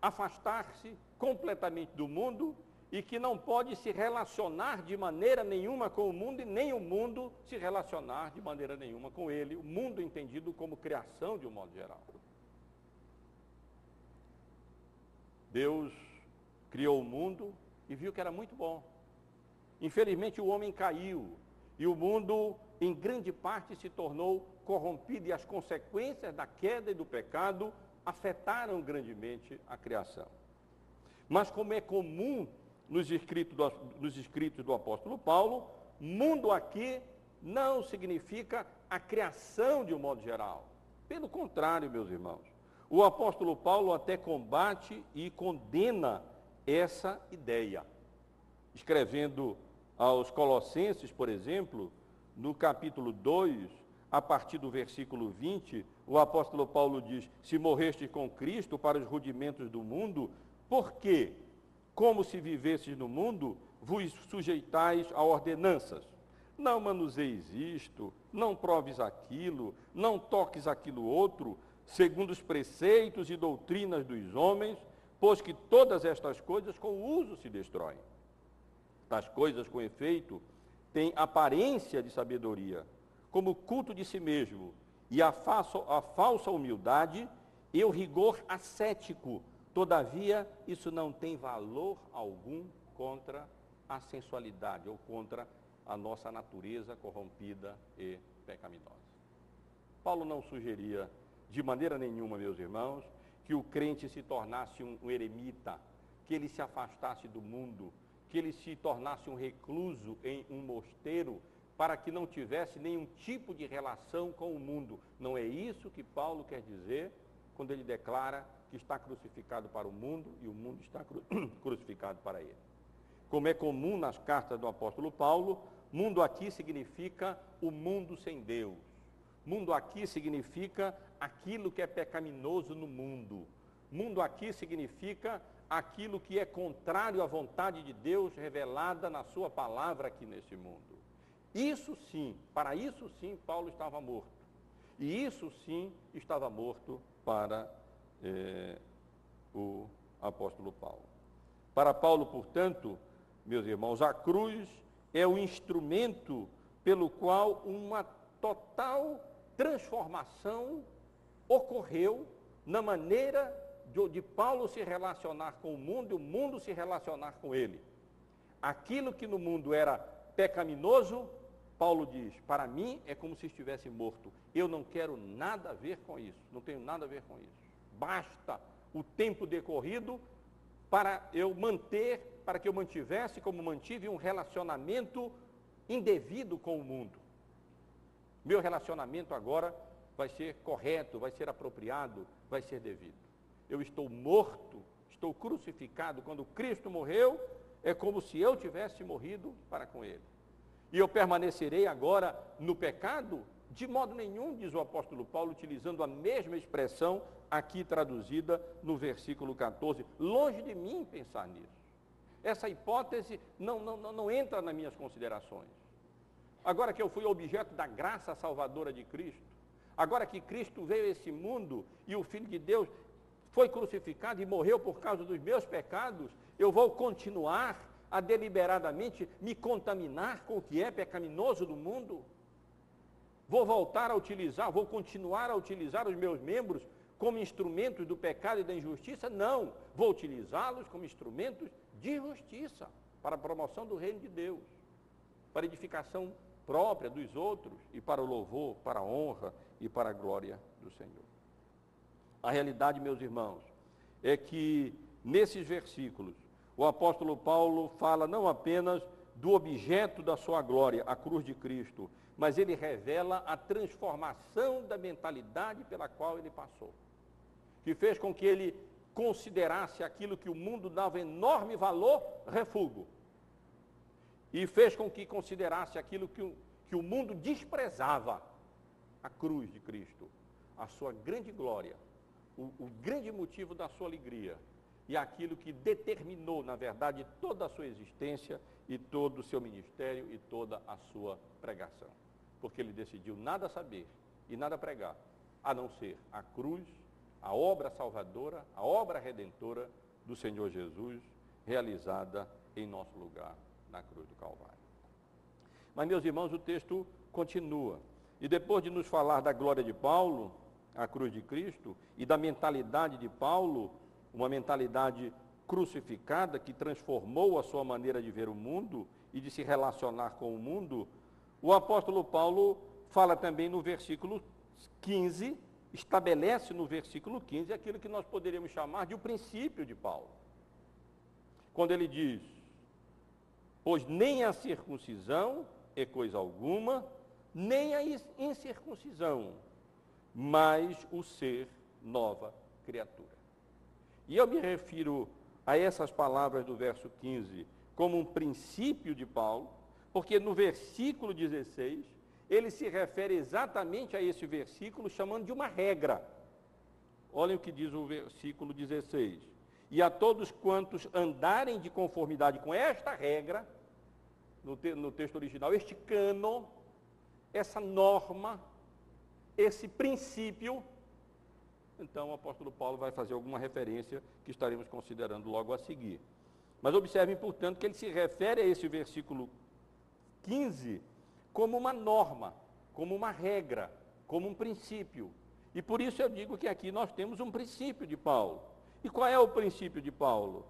afastar-se completamente do mundo e que não pode se relacionar de maneira nenhuma com o mundo e nem o mundo se relacionar de maneira nenhuma com ele, o mundo entendido como criação de um modo geral. Deus criou o mundo e viu que era muito bom. Infelizmente o homem caiu e o mundo em grande parte se tornou corrompido e as consequências da queda e do pecado afetaram grandemente a criação. Mas como é comum nos escritos do, nos escritos do apóstolo Paulo, mundo aqui não significa a criação de um modo geral. Pelo contrário, meus irmãos, o apóstolo Paulo até combate e condena essa ideia. Escrevendo aos Colossenses, por exemplo, no capítulo 2, a partir do versículo 20, o apóstolo Paulo diz: Se morreste com Cristo para os rudimentos do mundo, por quê? como se vivesses no mundo, vos sujeitais a ordenanças. Não manuseis isto, não proves aquilo, não toques aquilo outro, segundo os preceitos e doutrinas dos homens, pois que todas estas coisas com o uso se destroem. Tais coisas, com efeito, têm aparência de sabedoria, como o culto de si mesmo, e a, a falsa humildade e o rigor ascético, Todavia, isso não tem valor algum contra a sensualidade ou contra a nossa natureza corrompida e pecaminosa. Paulo não sugeria de maneira nenhuma, meus irmãos, que o crente se tornasse um, eremita, que ele se afastasse do mundo, que ele se tornasse um recluso em um mosteiro, para que não tivesse nenhum tipo de relação com o mundo. Não é isso que Paulo quer dizer quando ele declara que está crucificado para o mundo e o mundo está cru crucificado para ele. Como é comum nas cartas do apóstolo Paulo, mundo aqui significa o mundo sem Deus. Mundo aqui significa aquilo que é pecaminoso no mundo. Mundo aqui significa aquilo que é contrário à vontade de Deus revelada na sua palavra aqui nesse mundo. Isso sim, para isso sim Paulo estava morto. E isso sim estava morto para é, o apóstolo Paulo. Para Paulo, portanto, meus irmãos, a cruz é o instrumento pelo qual uma total transformação ocorreu na maneira de, de, Paulo se relacionar com o mundo e o mundo se relacionar com ele. Aquilo que no mundo era pecaminoso, Paulo diz: para mim é como se estivesse morto. Eu não quero nada a ver com isso, não tenho nada a ver com isso basta o tempo decorrido para eu manter, para que eu mantivesse como mantive um relacionamento indevido com o mundo. Meu relacionamento agora vai ser correto, vai ser apropriado, vai ser devido. Eu estou morto, estou crucificado. Quando Cristo morreu, é como se eu tivesse morrido para com Ele. E eu permanecerei agora no pecado? De modo nenhum, diz o apóstolo Paulo, utilizando a mesma expressão aqui traduzida no versículo 14. Longe de mim pensar nisso. Essa hipótese não, não, não, não entra nas minhas considerações. Agora que eu fui objeto da graça salvadora de Cristo, agora que Cristo veio a esse mundo e o Filho de Deus foi crucificado e morreu por causa dos meus pecados, eu vou continuar a deliberadamente me contaminar com o que é pecaminoso do mundo? Vou voltar a utilizar, vou continuar a utilizar os meus membros como instrumentos do pecado e da injustiça? Não, vou utilizá-los como instrumentos de justiça para a promoção do reino de Deus, para edificação própria dos outros e para o louvor, para a honra e para a glória do Senhor. A realidade, meus irmãos, é que nesses versículos o apóstolo Paulo fala não apenas do objeto da sua glória, a cruz de Cristo, mas ele revela a transformação da mentalidade pela qual ele passou, que fez com que ele considerasse aquilo que o mundo dava enorme valor, refúgio, e fez com que considerasse aquilo que o, que o mundo desprezava, a cruz de Cristo, a sua grande glória, o, o grande motivo da sua alegria, e aquilo que determinou, na verdade, toda a sua existência e todo o seu ministério e toda a sua pregação. Porque ele decidiu nada saber e nada pregar, a não ser a cruz, a obra salvadora, a obra redentora do Senhor Jesus, realizada em nosso lugar na cruz do Calvário. Mas, meus irmãos, o texto continua. E depois de nos falar da glória de Paulo, a cruz de Cristo, e da mentalidade de Paulo, uma mentalidade crucificada que transformou a sua maneira de ver o mundo e de se relacionar com o mundo, o apóstolo Paulo fala também no versículo 15, estabelece no versículo 15 aquilo que nós poderíamos chamar de o princípio de Paulo. Quando ele diz: Pois nem a circuncisão é coisa alguma, nem a incircuncisão, mas o ser nova criatura. E eu me refiro a essas palavras do verso 15 como um princípio de Paulo, porque no versículo 16 ele se refere exatamente a esse versículo chamando de uma regra. Olhem o que diz o versículo 16. E a todos quantos andarem de conformidade com esta regra, no, te, no texto original, este cano, essa norma, esse princípio, então o apóstolo Paulo vai fazer alguma referência que estaremos considerando logo a seguir. Mas observem, portanto, que ele se refere a esse versículo 15 como uma norma, como uma regra, como um princípio. E por isso eu digo que aqui nós temos um princípio de Paulo. E qual é o princípio de Paulo?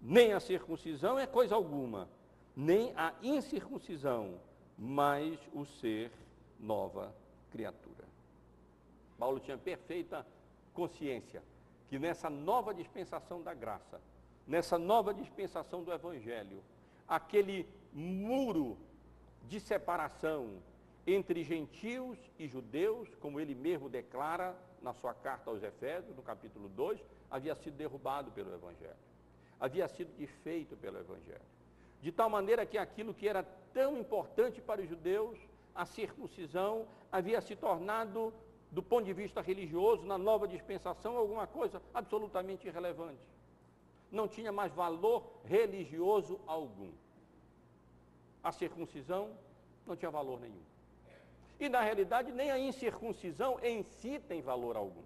Nem a circuncisão é coisa alguma, nem a incircuncisão, mas o ser nova criatura. Paulo tinha perfeita consciência que nessa nova dispensação da graça, nessa nova dispensação do Evangelho, aquele muro de separação entre gentios e judeus, como ele mesmo declara na sua carta aos Efésios, no capítulo 2, havia sido derrubado pelo Evangelho. Havia sido desfeito pelo Evangelho. De tal maneira que aquilo que era tão importante para os judeus, a circuncisão, havia se tornado do ponto de vista religioso, na nova dispensação, alguma coisa absolutamente irrelevante. Não tinha mais valor religioso algum. A circuncisão não tinha valor nenhum. E na realidade, nem a incircuncisão em si tem valor algum.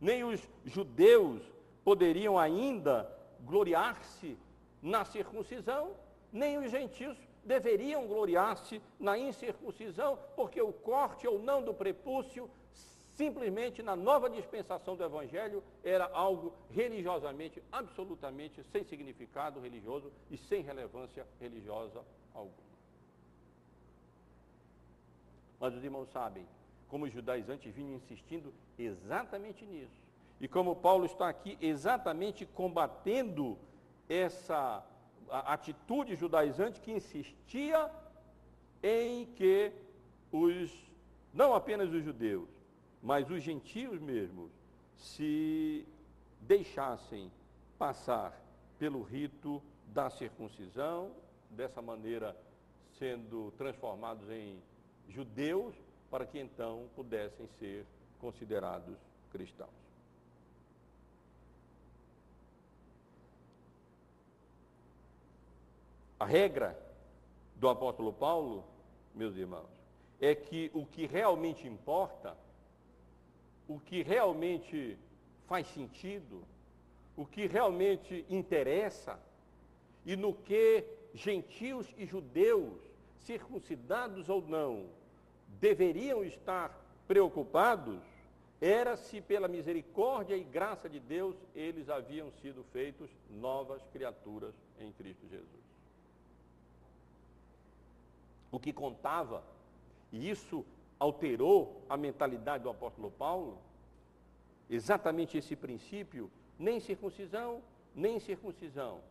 Nem os judeus poderiam ainda gloriar-se na circuncisão, nem os gentios deveriam gloriar-se na incircuncisão, porque o corte ou não do prepúcio, simplesmente na nova dispensação do Evangelho, era algo religiosamente, absolutamente sem significado religioso e sem relevância religiosa alguma. Mas os irmãos sabem, como os judaizantes vinham insistindo exatamente nisso. E como Paulo está aqui exatamente combatendo essa atitude judaizante que insistia em que os, não apenas os judeus, mas os gentios mesmos, se deixassem passar pelo rito da circuncisão, dessa maneira sendo transformados em judeus, para que então pudessem ser considerados cristãos. A regra do apóstolo Paulo, meus irmãos, é que o que realmente importa, o que realmente faz sentido, o que realmente interessa, e no que gentios e judeus, circuncidados ou não, deveriam estar preocupados, era se pela misericórdia e graça de Deus eles haviam sido feitos novas criaturas em Cristo Jesus. O que contava, e isso alterou a mentalidade do apóstolo Paulo, exatamente esse princípio, nem circuncisão, nem circuncisão.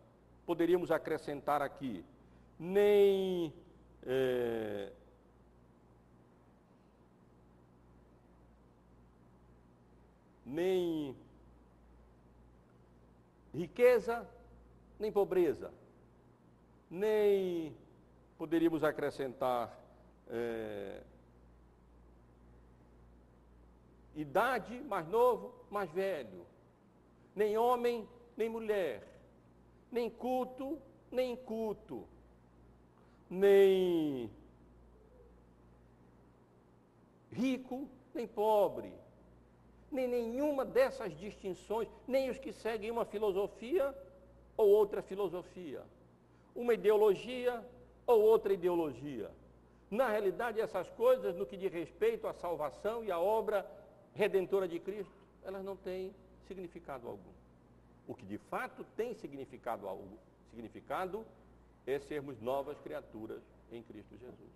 Poderíamos acrescentar aqui, nem é, nem riqueza, nem pobreza, nem poderíamos acrescentar é, idade, mais novo, mais velho, nem homem, nem mulher, nem culto, nem inculto, nem rico, nem pobre, nem nenhuma dessas distinções, nem os que seguem uma filosofia ou outra filosofia, uma ideologia ou outra ideologia. Na realidade, essas coisas, no que diz respeito à salvação e à obra redentora de Cristo, elas não têm significado algum. O que de fato tem significado, significado é sermos novas criaturas em Cristo Jesus.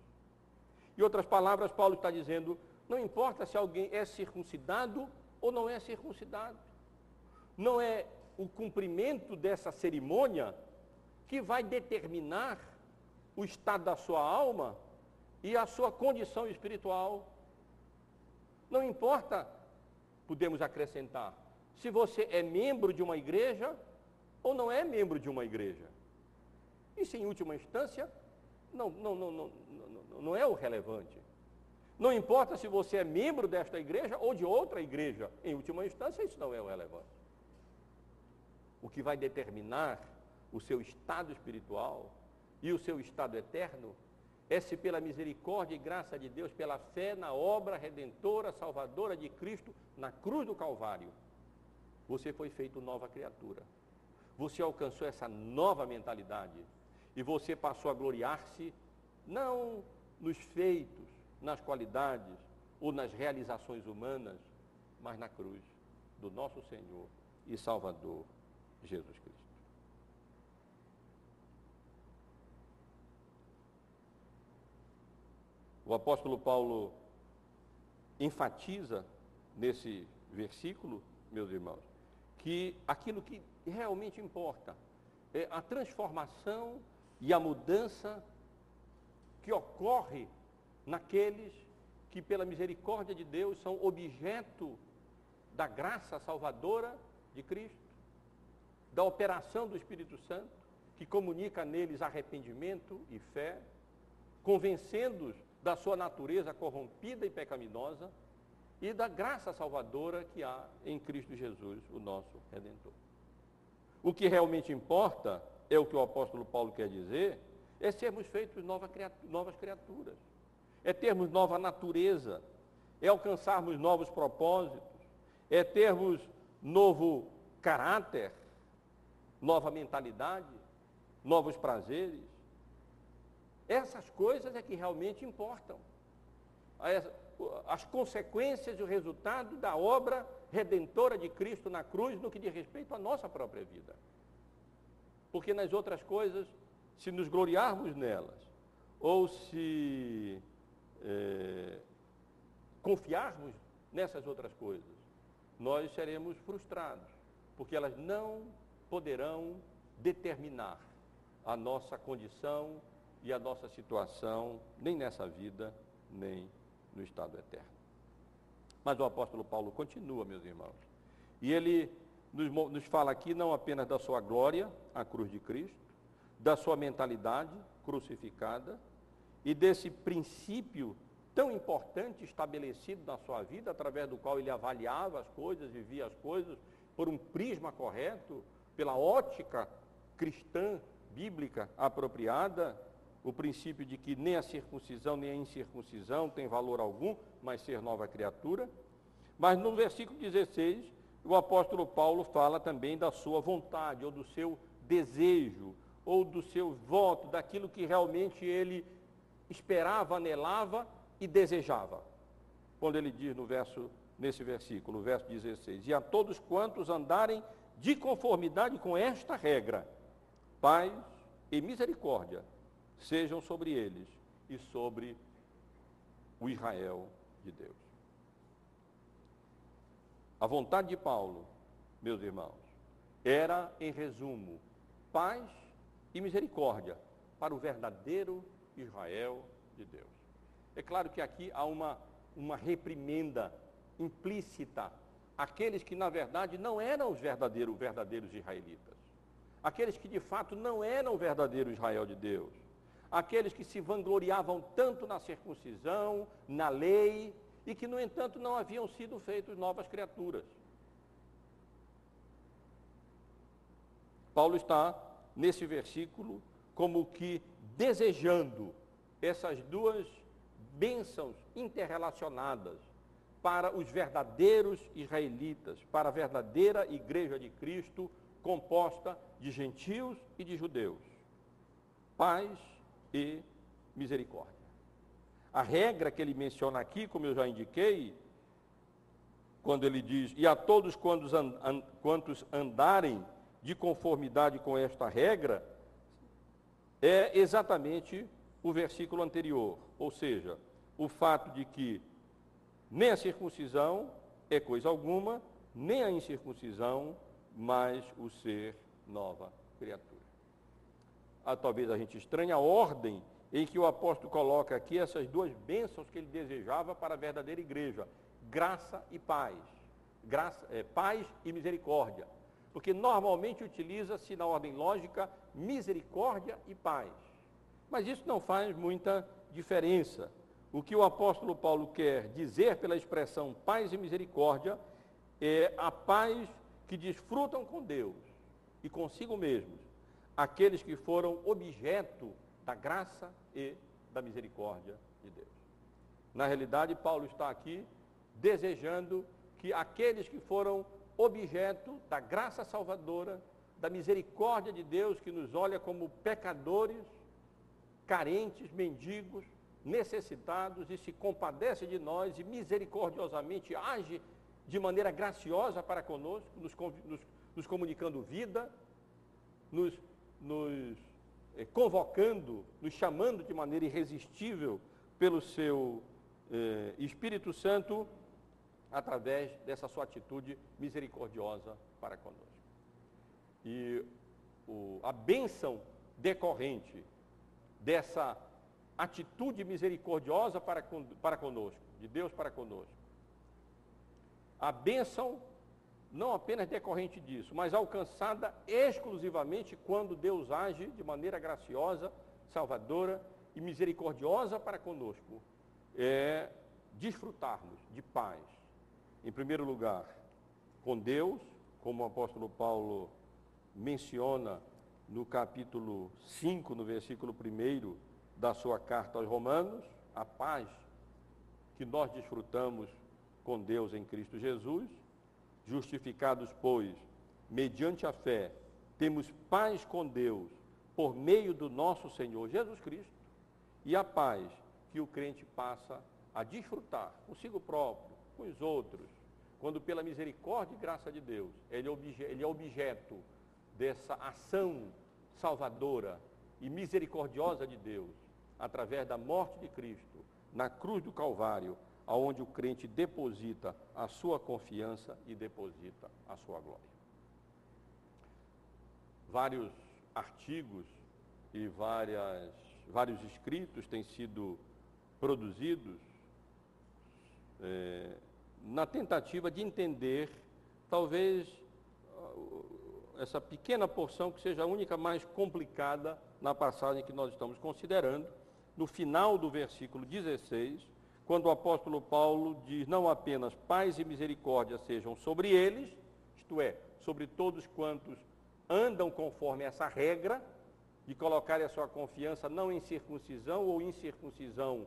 Em outras palavras, Paulo está dizendo, não importa se alguém é circuncidado ou não é circuncidado. Não é o cumprimento dessa cerimônia que vai determinar o estado da sua alma e a sua condição espiritual. Não importa, podemos acrescentar, se você é membro de uma igreja ou não é membro de uma igreja. Isso, em última instância, não, não, não, não, não, é o relevante. Não importa se você é membro desta igreja ou de outra igreja, em última instância, isso não é o relevante. O que vai determinar o seu estado espiritual e o seu estado eterno é se pela misericórdia e graça de Deus, pela fé na obra redentora, salvadora de Cristo na cruz do Calvário, você foi feito nova criatura. Você alcançou essa nova mentalidade e você passou a gloriar-se não nos feitos, nas qualidades ou nas realizações humanas, mas na cruz do nosso Senhor e Salvador Jesus Cristo. O apóstolo Paulo enfatiza nesse versículo, meus irmãos, que aquilo que realmente importa é a transformação e a mudança que ocorre naqueles que, pela misericórdia de Deus, são objeto da graça salvadora de Cristo, da operação do Espírito Santo, que comunica neles arrependimento e fé, convencendo-os da sua natureza corrompida e pecaminosa e da graça salvadora que há em Cristo Jesus, o nosso Redentor. O que realmente importa, é o que o apóstolo Paulo quer dizer, é sermos feitos novas criaturas é termos nova natureza, é alcançarmos novos propósitos, é termos novo caráter, nova mentalidade, novos prazeres. Essas coisas é que realmente importam. As consequências e o resultado da obra redentora de Cristo na cruz no que diz respeito à nossa própria vida. Porque nas outras coisas, se nos gloriarmos nelas, ou se é, confiarmos nessas outras coisas, nós seremos frustrados, porque elas não poderão determinar a nossa condição e a nossa situação, nem nessa vida, nem no estado eterno. Mas o apóstolo Paulo continua, meus irmãos, e ele nos, nos fala aqui não apenas da sua glória, a cruz de Cristo, da sua mentalidade crucificada, e desse princípio tão importante estabelecido na sua vida, através do qual ele avaliava as coisas e via as coisas por um prisma correto, pela ótica cristã bíblica apropriada, o princípio de que nem a circuncisão nem a incircuncisão tem valor algum, mas ser nova criatura. Mas no versículo 16, o apóstolo Paulo fala também da sua vontade, ou do seu desejo, ou do seu voto, daquilo que realmente ele esperava, anelava e desejava. Quando ele diz no verso, nesse versículo, verso 16, e a todos quantos andarem de conformidade com esta regra, paz e misericórdia sejam sobre eles e sobre o Israel de Deus. A vontade de Paulo, meus irmãos, era, em resumo, paz e misericórdia para o verdadeiro Israel de Deus. É claro que aqui há uma, uma reprimenda implícita àqueles que, na verdade, não eram os verdadeiros, verdadeiros israelitas. Aqueles que, de fato, não eram o verdadeiro Israel de Deus aqueles que se vangloriavam tanto na circuncisão, na lei, e que, no entanto, não haviam sido feitos novas criaturas. Paulo está, nesse versículo, como que desejando essas duas bênçãos interrelacionadas para os verdadeiros israelitas, para a verdadeira igreja de Cristo, composta de gentios e de judeus. Paz e misericórdia. A regra que ele menciona aqui, como eu já indiquei, quando ele diz, e a todos quantos, an, quantos andarem de conformidade com esta regra, é exatamente o versículo anterior, ou seja, o fato de que nem a circuncisão é coisa alguma, nem a incircuncisão, mas o ser nova criatura ah, talvez a gente estranhe a ordem em que o apóstolo coloca aqui essas duas bênçãos que ele desejava para a verdadeira igreja: graça e paz. Graça, é, paz e misericórdia. Porque normalmente utiliza-se na ordem lógica misericórdia e paz. Mas isso não faz muita diferença. O que o apóstolo Paulo quer dizer pela expressão paz e misericórdia é a paz que desfrutam com Deus e consigo mesmos aqueles que foram objeto da graça e da misericórdia de Deus. Na realidade, Paulo está aqui desejando que aqueles que foram objeto da graça salvadora, da misericórdia de Deus, que nos olha como pecadores, carentes, mendigos, necessitados e se compadece de nós e misericordiosamente age de maneira graciosa para conosco, nos, nos, nos comunicando vida, nos nos eh, convocando, nos chamando de maneira irresistível pelo seu eh, Espírito Santo, através dessa sua atitude misericordiosa para conosco. E o, a bênção decorrente dessa atitude misericordiosa para, para conosco, de Deus para conosco. A bênção não apenas decorrente disso, mas alcançada exclusivamente quando Deus age de maneira graciosa, salvadora e misericordiosa para conosco, é desfrutarmos de paz. Em primeiro lugar, com Deus, como o apóstolo Paulo menciona no capítulo 5, no versículo 1 da sua carta aos Romanos, a paz que nós desfrutamos com Deus em Cristo Jesus Justificados, pois, mediante a fé, temos paz com Deus por meio do nosso Senhor Jesus Cristo e a paz que o crente passa a desfrutar consigo próprio, com os outros, quando pela misericórdia e graça de Deus, ele é, é objeto dessa ação salvadora e misericordiosa de Deus, através da morte de Cristo, na cruz do Calvário, aonde o crente deposita a sua confiança e deposita a sua glória. Vários artigos e várias, vários escritos têm sido produzidos é, na tentativa de entender, talvez, essa pequena porção que seja a única mais complicada na passagem que nós estamos considerando, no final do versículo 16, quando o apóstolo Paulo diz não apenas paz e misericórdia sejam sobre eles, isto é, sobre todos quantos andam conforme essa regra, de colocarem a sua confiança não em circuncisão ou incircuncisão,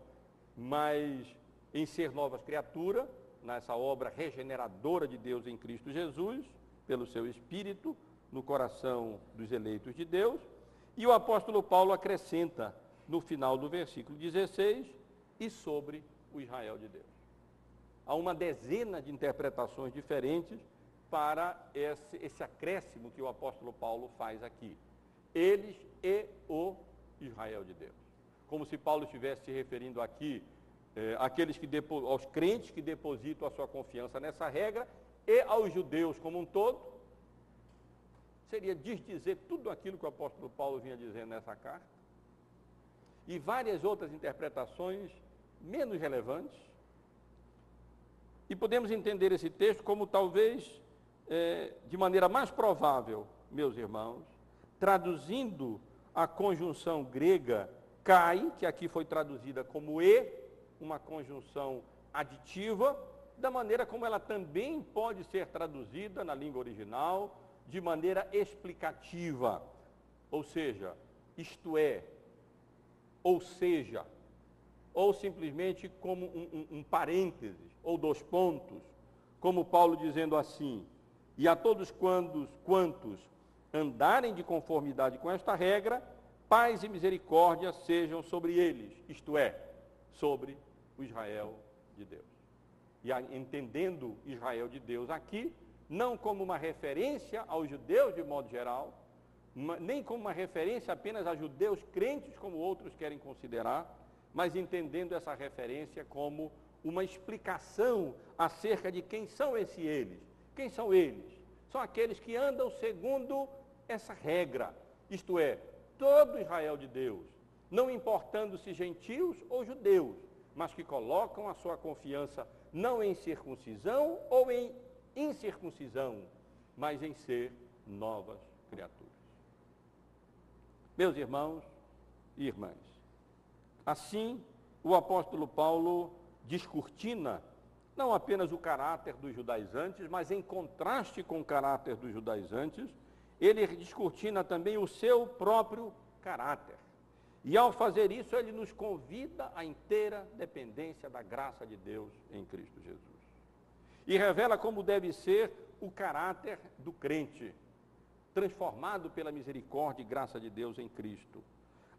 mas em ser novas criaturas, nessa obra regeneradora de Deus em Cristo Jesus, pelo seu Espírito, no coração dos eleitos de Deus. E o apóstolo Paulo acrescenta no final do versículo 16, e sobre o Israel de Deus. Há uma dezena de interpretações diferentes para esse, esse acréscimo que o apóstolo Paulo faz aqui. Eles e o Israel de Deus. Como se Paulo estivesse se referindo aqui eh, àqueles que aos crentes que depositam a sua confiança nessa regra e aos judeus como um todo, seria desdizer tudo aquilo que o apóstolo Paulo vinha dizendo nessa carta, e várias outras interpretações menos relevantes. E podemos entender esse texto como talvez, é, de maneira mais provável, meus irmãos, traduzindo a conjunção grega cai, que aqui foi traduzida como e, uma conjunção aditiva, da maneira como ela também pode ser traduzida na língua original, de maneira explicativa. Ou seja, isto é, ou seja, ou simplesmente como um, um, um parênteses, ou dois pontos, como Paulo dizendo assim, e a todos quantos, quantos andarem de conformidade com esta regra, paz e misericórdia sejam sobre eles, isto é, sobre o Israel de Deus. E entendendo Israel de Deus aqui, não como uma referência aos judeus de modo geral, nem como uma referência apenas a judeus crentes, como outros querem considerar, mas entendendo essa referência como uma explicação acerca de quem são esses eles. Quem são eles? São aqueles que andam segundo essa regra, isto é, todo Israel de Deus, não importando se gentios ou judeus, mas que colocam a sua confiança não em circuncisão ou em incircuncisão, mas em ser novas criaturas. Meus irmãos e irmãs, assim o apóstolo Paulo descortina não apenas o caráter dos judaizantes, mas em contraste com o caráter dos judaizantes, ele descortina também o seu próprio caráter. E ao fazer isso, ele nos convida à inteira dependência da graça de Deus em Cristo Jesus. E revela como deve ser o caráter do crente, transformado pela misericórdia e graça de Deus em Cristo.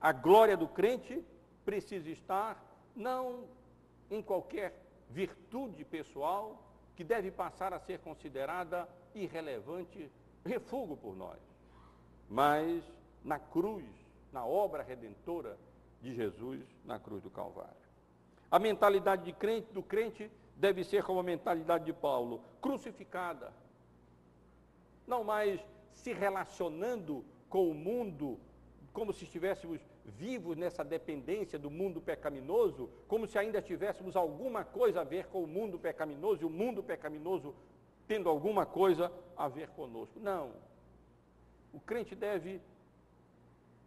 A glória do crente precisa estar não em qualquer virtude pessoal que deve passar a ser considerada irrelevante, refúgio por nós, mas na cruz, na obra redentora de Jesus na cruz do Calvário. A mentalidade de crente, do crente deve ser como a mentalidade de Paulo, crucificada, não mais se relacionando com o mundo como se estivéssemos vivos nessa dependência do mundo pecaminoso, como se ainda tivéssemos alguma coisa a ver com o mundo pecaminoso e o mundo pecaminoso tendo alguma coisa a ver conosco. Não. O crente deve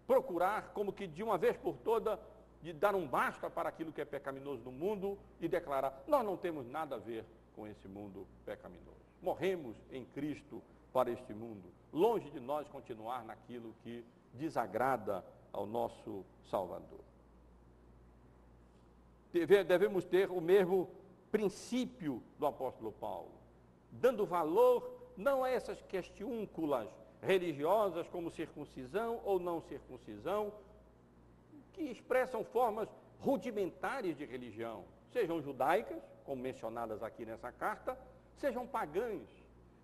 procurar, como que de uma vez por toda, de dar um basta para aquilo que é pecaminoso no mundo e declarar: nós não temos nada a ver com esse mundo pecaminoso. Morremos em Cristo para este mundo, longe de nós continuar naquilo que desagrada ao nosso Salvador. Devemos ter o mesmo princípio do apóstolo Paulo, dando valor não a essas questiúnculas religiosas como circuncisão ou não circuncisão, que expressam formas rudimentares de religião, sejam judaicas, como mencionadas aqui nessa carta, sejam pagãs,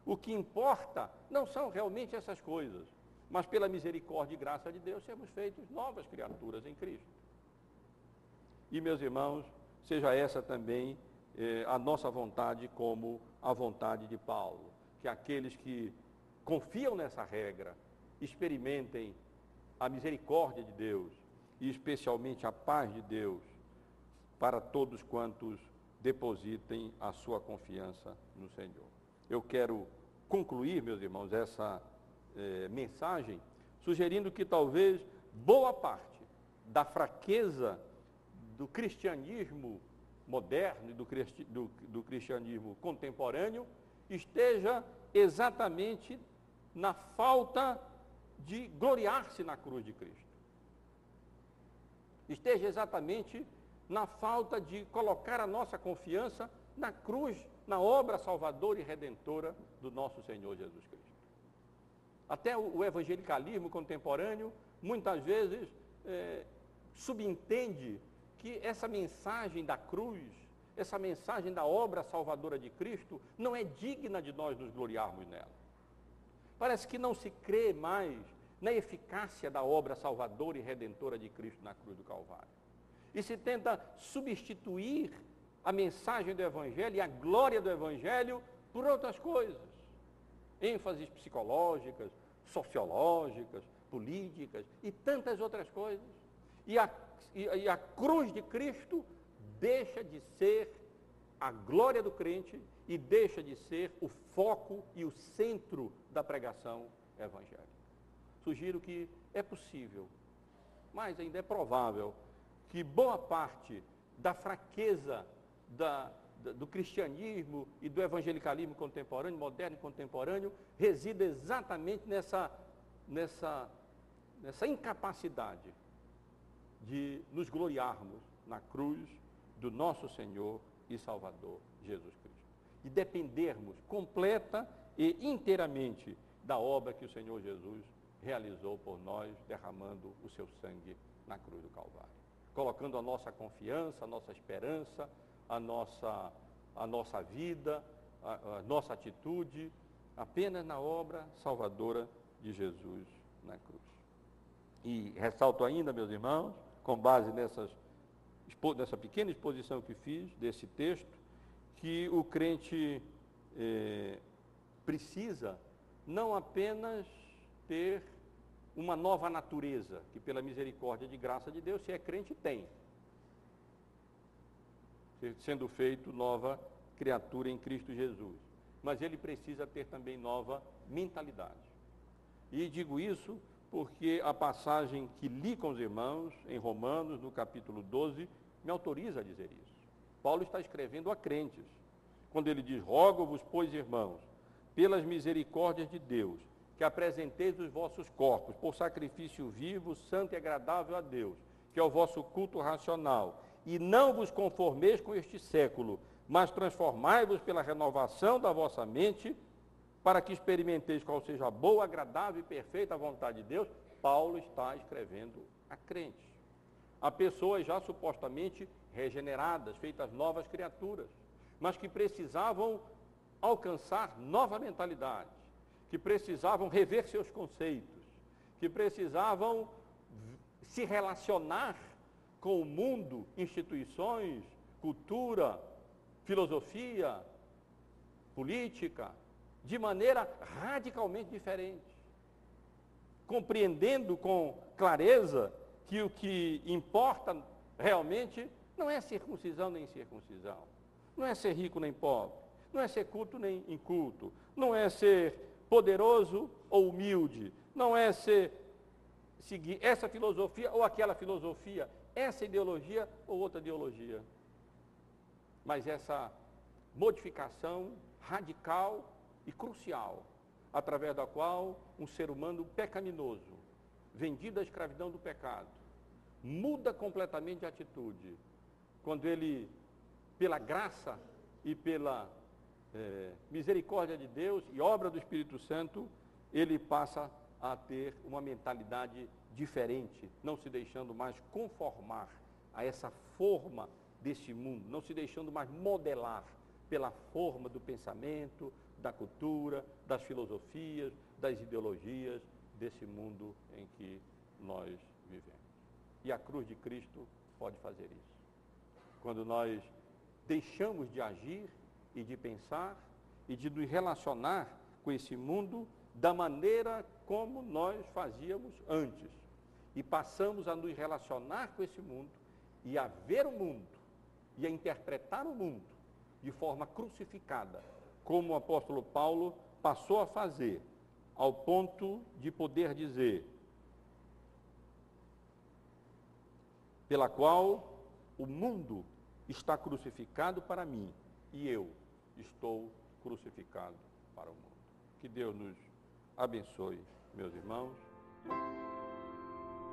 o que importa não são realmente essas coisas, mas pela misericórdia e graça de Deus sermos feitos novas criaturas em Cristo. E, meus irmãos, seja essa também eh, a nossa vontade como a vontade de Paulo, que aqueles que confiam nessa regra experimentem a misericórdia de Deus e especialmente a paz de Deus para todos quantos depositem a sua confiança no Senhor. Eu quero concluir, meus irmãos, essa eh, mensagem, sugerindo que talvez boa parte da fraqueza do cristianismo moderno e do, do, do cristianismo contemporâneo esteja exatamente na falta de gloriar-se na cruz de Cristo. esteja exatamente na falta de colocar a nossa confiança na cruz, na obra salvadora e redentora do nosso Senhor Jesus Cristo. Até o evangelicalismo contemporâneo, muitas vezes, é, subentende que essa mensagem da cruz, essa mensagem da obra salvadora de Cristo, não é digna de nós nos gloriarmos nela. Parece que não se crê mais na eficácia da obra salvadora e redentora de Cristo na cruz do Calvário. E se tenta substituir a mensagem do Evangelho e a glória do Evangelho por outras coisas. ênfases psicológicas, sociológicas, políticas e tantas outras coisas. E a, e, e a cruz de Cristo deixa de ser a glória do crente e deixa de ser o foco e o centro da pregação evangélica. Sugiro que é possível, mas ainda é provável, que boa parte da fraqueza da, da, do cristianismo e do evangelicalismo contemporâneo, moderno e contemporâneo, resida exatamente nessa, nessa, nessa incapacidade de nos gloriarmos na cruz do nosso Senhor e Salvador Jesus Cristo. E dependermos completa e inteiramente da obra que o Senhor Jesus realizou por nós, derramando o seu sangue na cruz do Calvário. Colocando a nossa confiança, a nossa esperança, a nossa, a nossa vida, a, a nossa atitude, apenas na obra salvadora de Jesus na cruz. E ressalto ainda, meus irmãos, com base nessas, nessa pequena exposição que fiz desse texto, que o crente eh, precisa não apenas ter uma nova natureza, que pela misericórdia de graça de Deus, se é crente, tem. Sendo feito nova criatura em Cristo Jesus. Mas ele precisa ter também nova mentalidade. E digo isso porque a passagem que li com os irmãos, em Romanos, no capítulo 12, me autoriza a dizer isso. Paulo está escrevendo a crentes, quando ele diz: Rogo-vos, pois, irmãos, pelas misericórdias de Deus, que apresenteis os vossos corpos por sacrifício vivo, santo e agradável a Deus, que é o vosso culto racional. E não vos conformeis com este século, mas transformai-vos pela renovação da vossa mente, para que experimenteis qual seja a boa, agradável e perfeita vontade de Deus. Paulo está escrevendo a crentes, a pessoas já supostamente regeneradas, feitas novas criaturas, mas que precisavam alcançar nova mentalidade que precisavam rever seus conceitos, que precisavam se relacionar com o mundo, instituições, cultura, filosofia, política, de maneira radicalmente diferente. Compreendendo com clareza que o que importa realmente não é circuncisão nem circuncisão, não é ser rico nem pobre, não é ser culto nem inculto, não é ser poderoso ou humilde, não é ser, seguir essa filosofia ou aquela filosofia, essa ideologia ou outra ideologia. Mas essa modificação radical e crucial, através da qual um ser humano pecaminoso, vendido à escravidão do pecado, muda completamente de atitude, quando ele, pela graça e pela é, misericórdia de Deus e obra do Espírito Santo, ele passa a ter uma mentalidade diferente, não se deixando mais conformar a essa forma deste mundo, não se deixando mais modelar pela forma do pensamento, da cultura, das filosofias, das ideologias desse mundo em que nós vivemos. E a cruz de Cristo pode fazer isso. Quando nós deixamos de agir e de pensar e de nos relacionar com esse mundo da maneira como nós fazíamos antes. E passamos a nos relacionar com esse mundo e a ver o mundo e a interpretar o mundo de forma crucificada, como o apóstolo Paulo passou a fazer, ao ponto de poder dizer, pela qual o mundo está crucificado para mim e eu estou crucificado para o mundo. Que Deus nos abençoe, meus irmãos.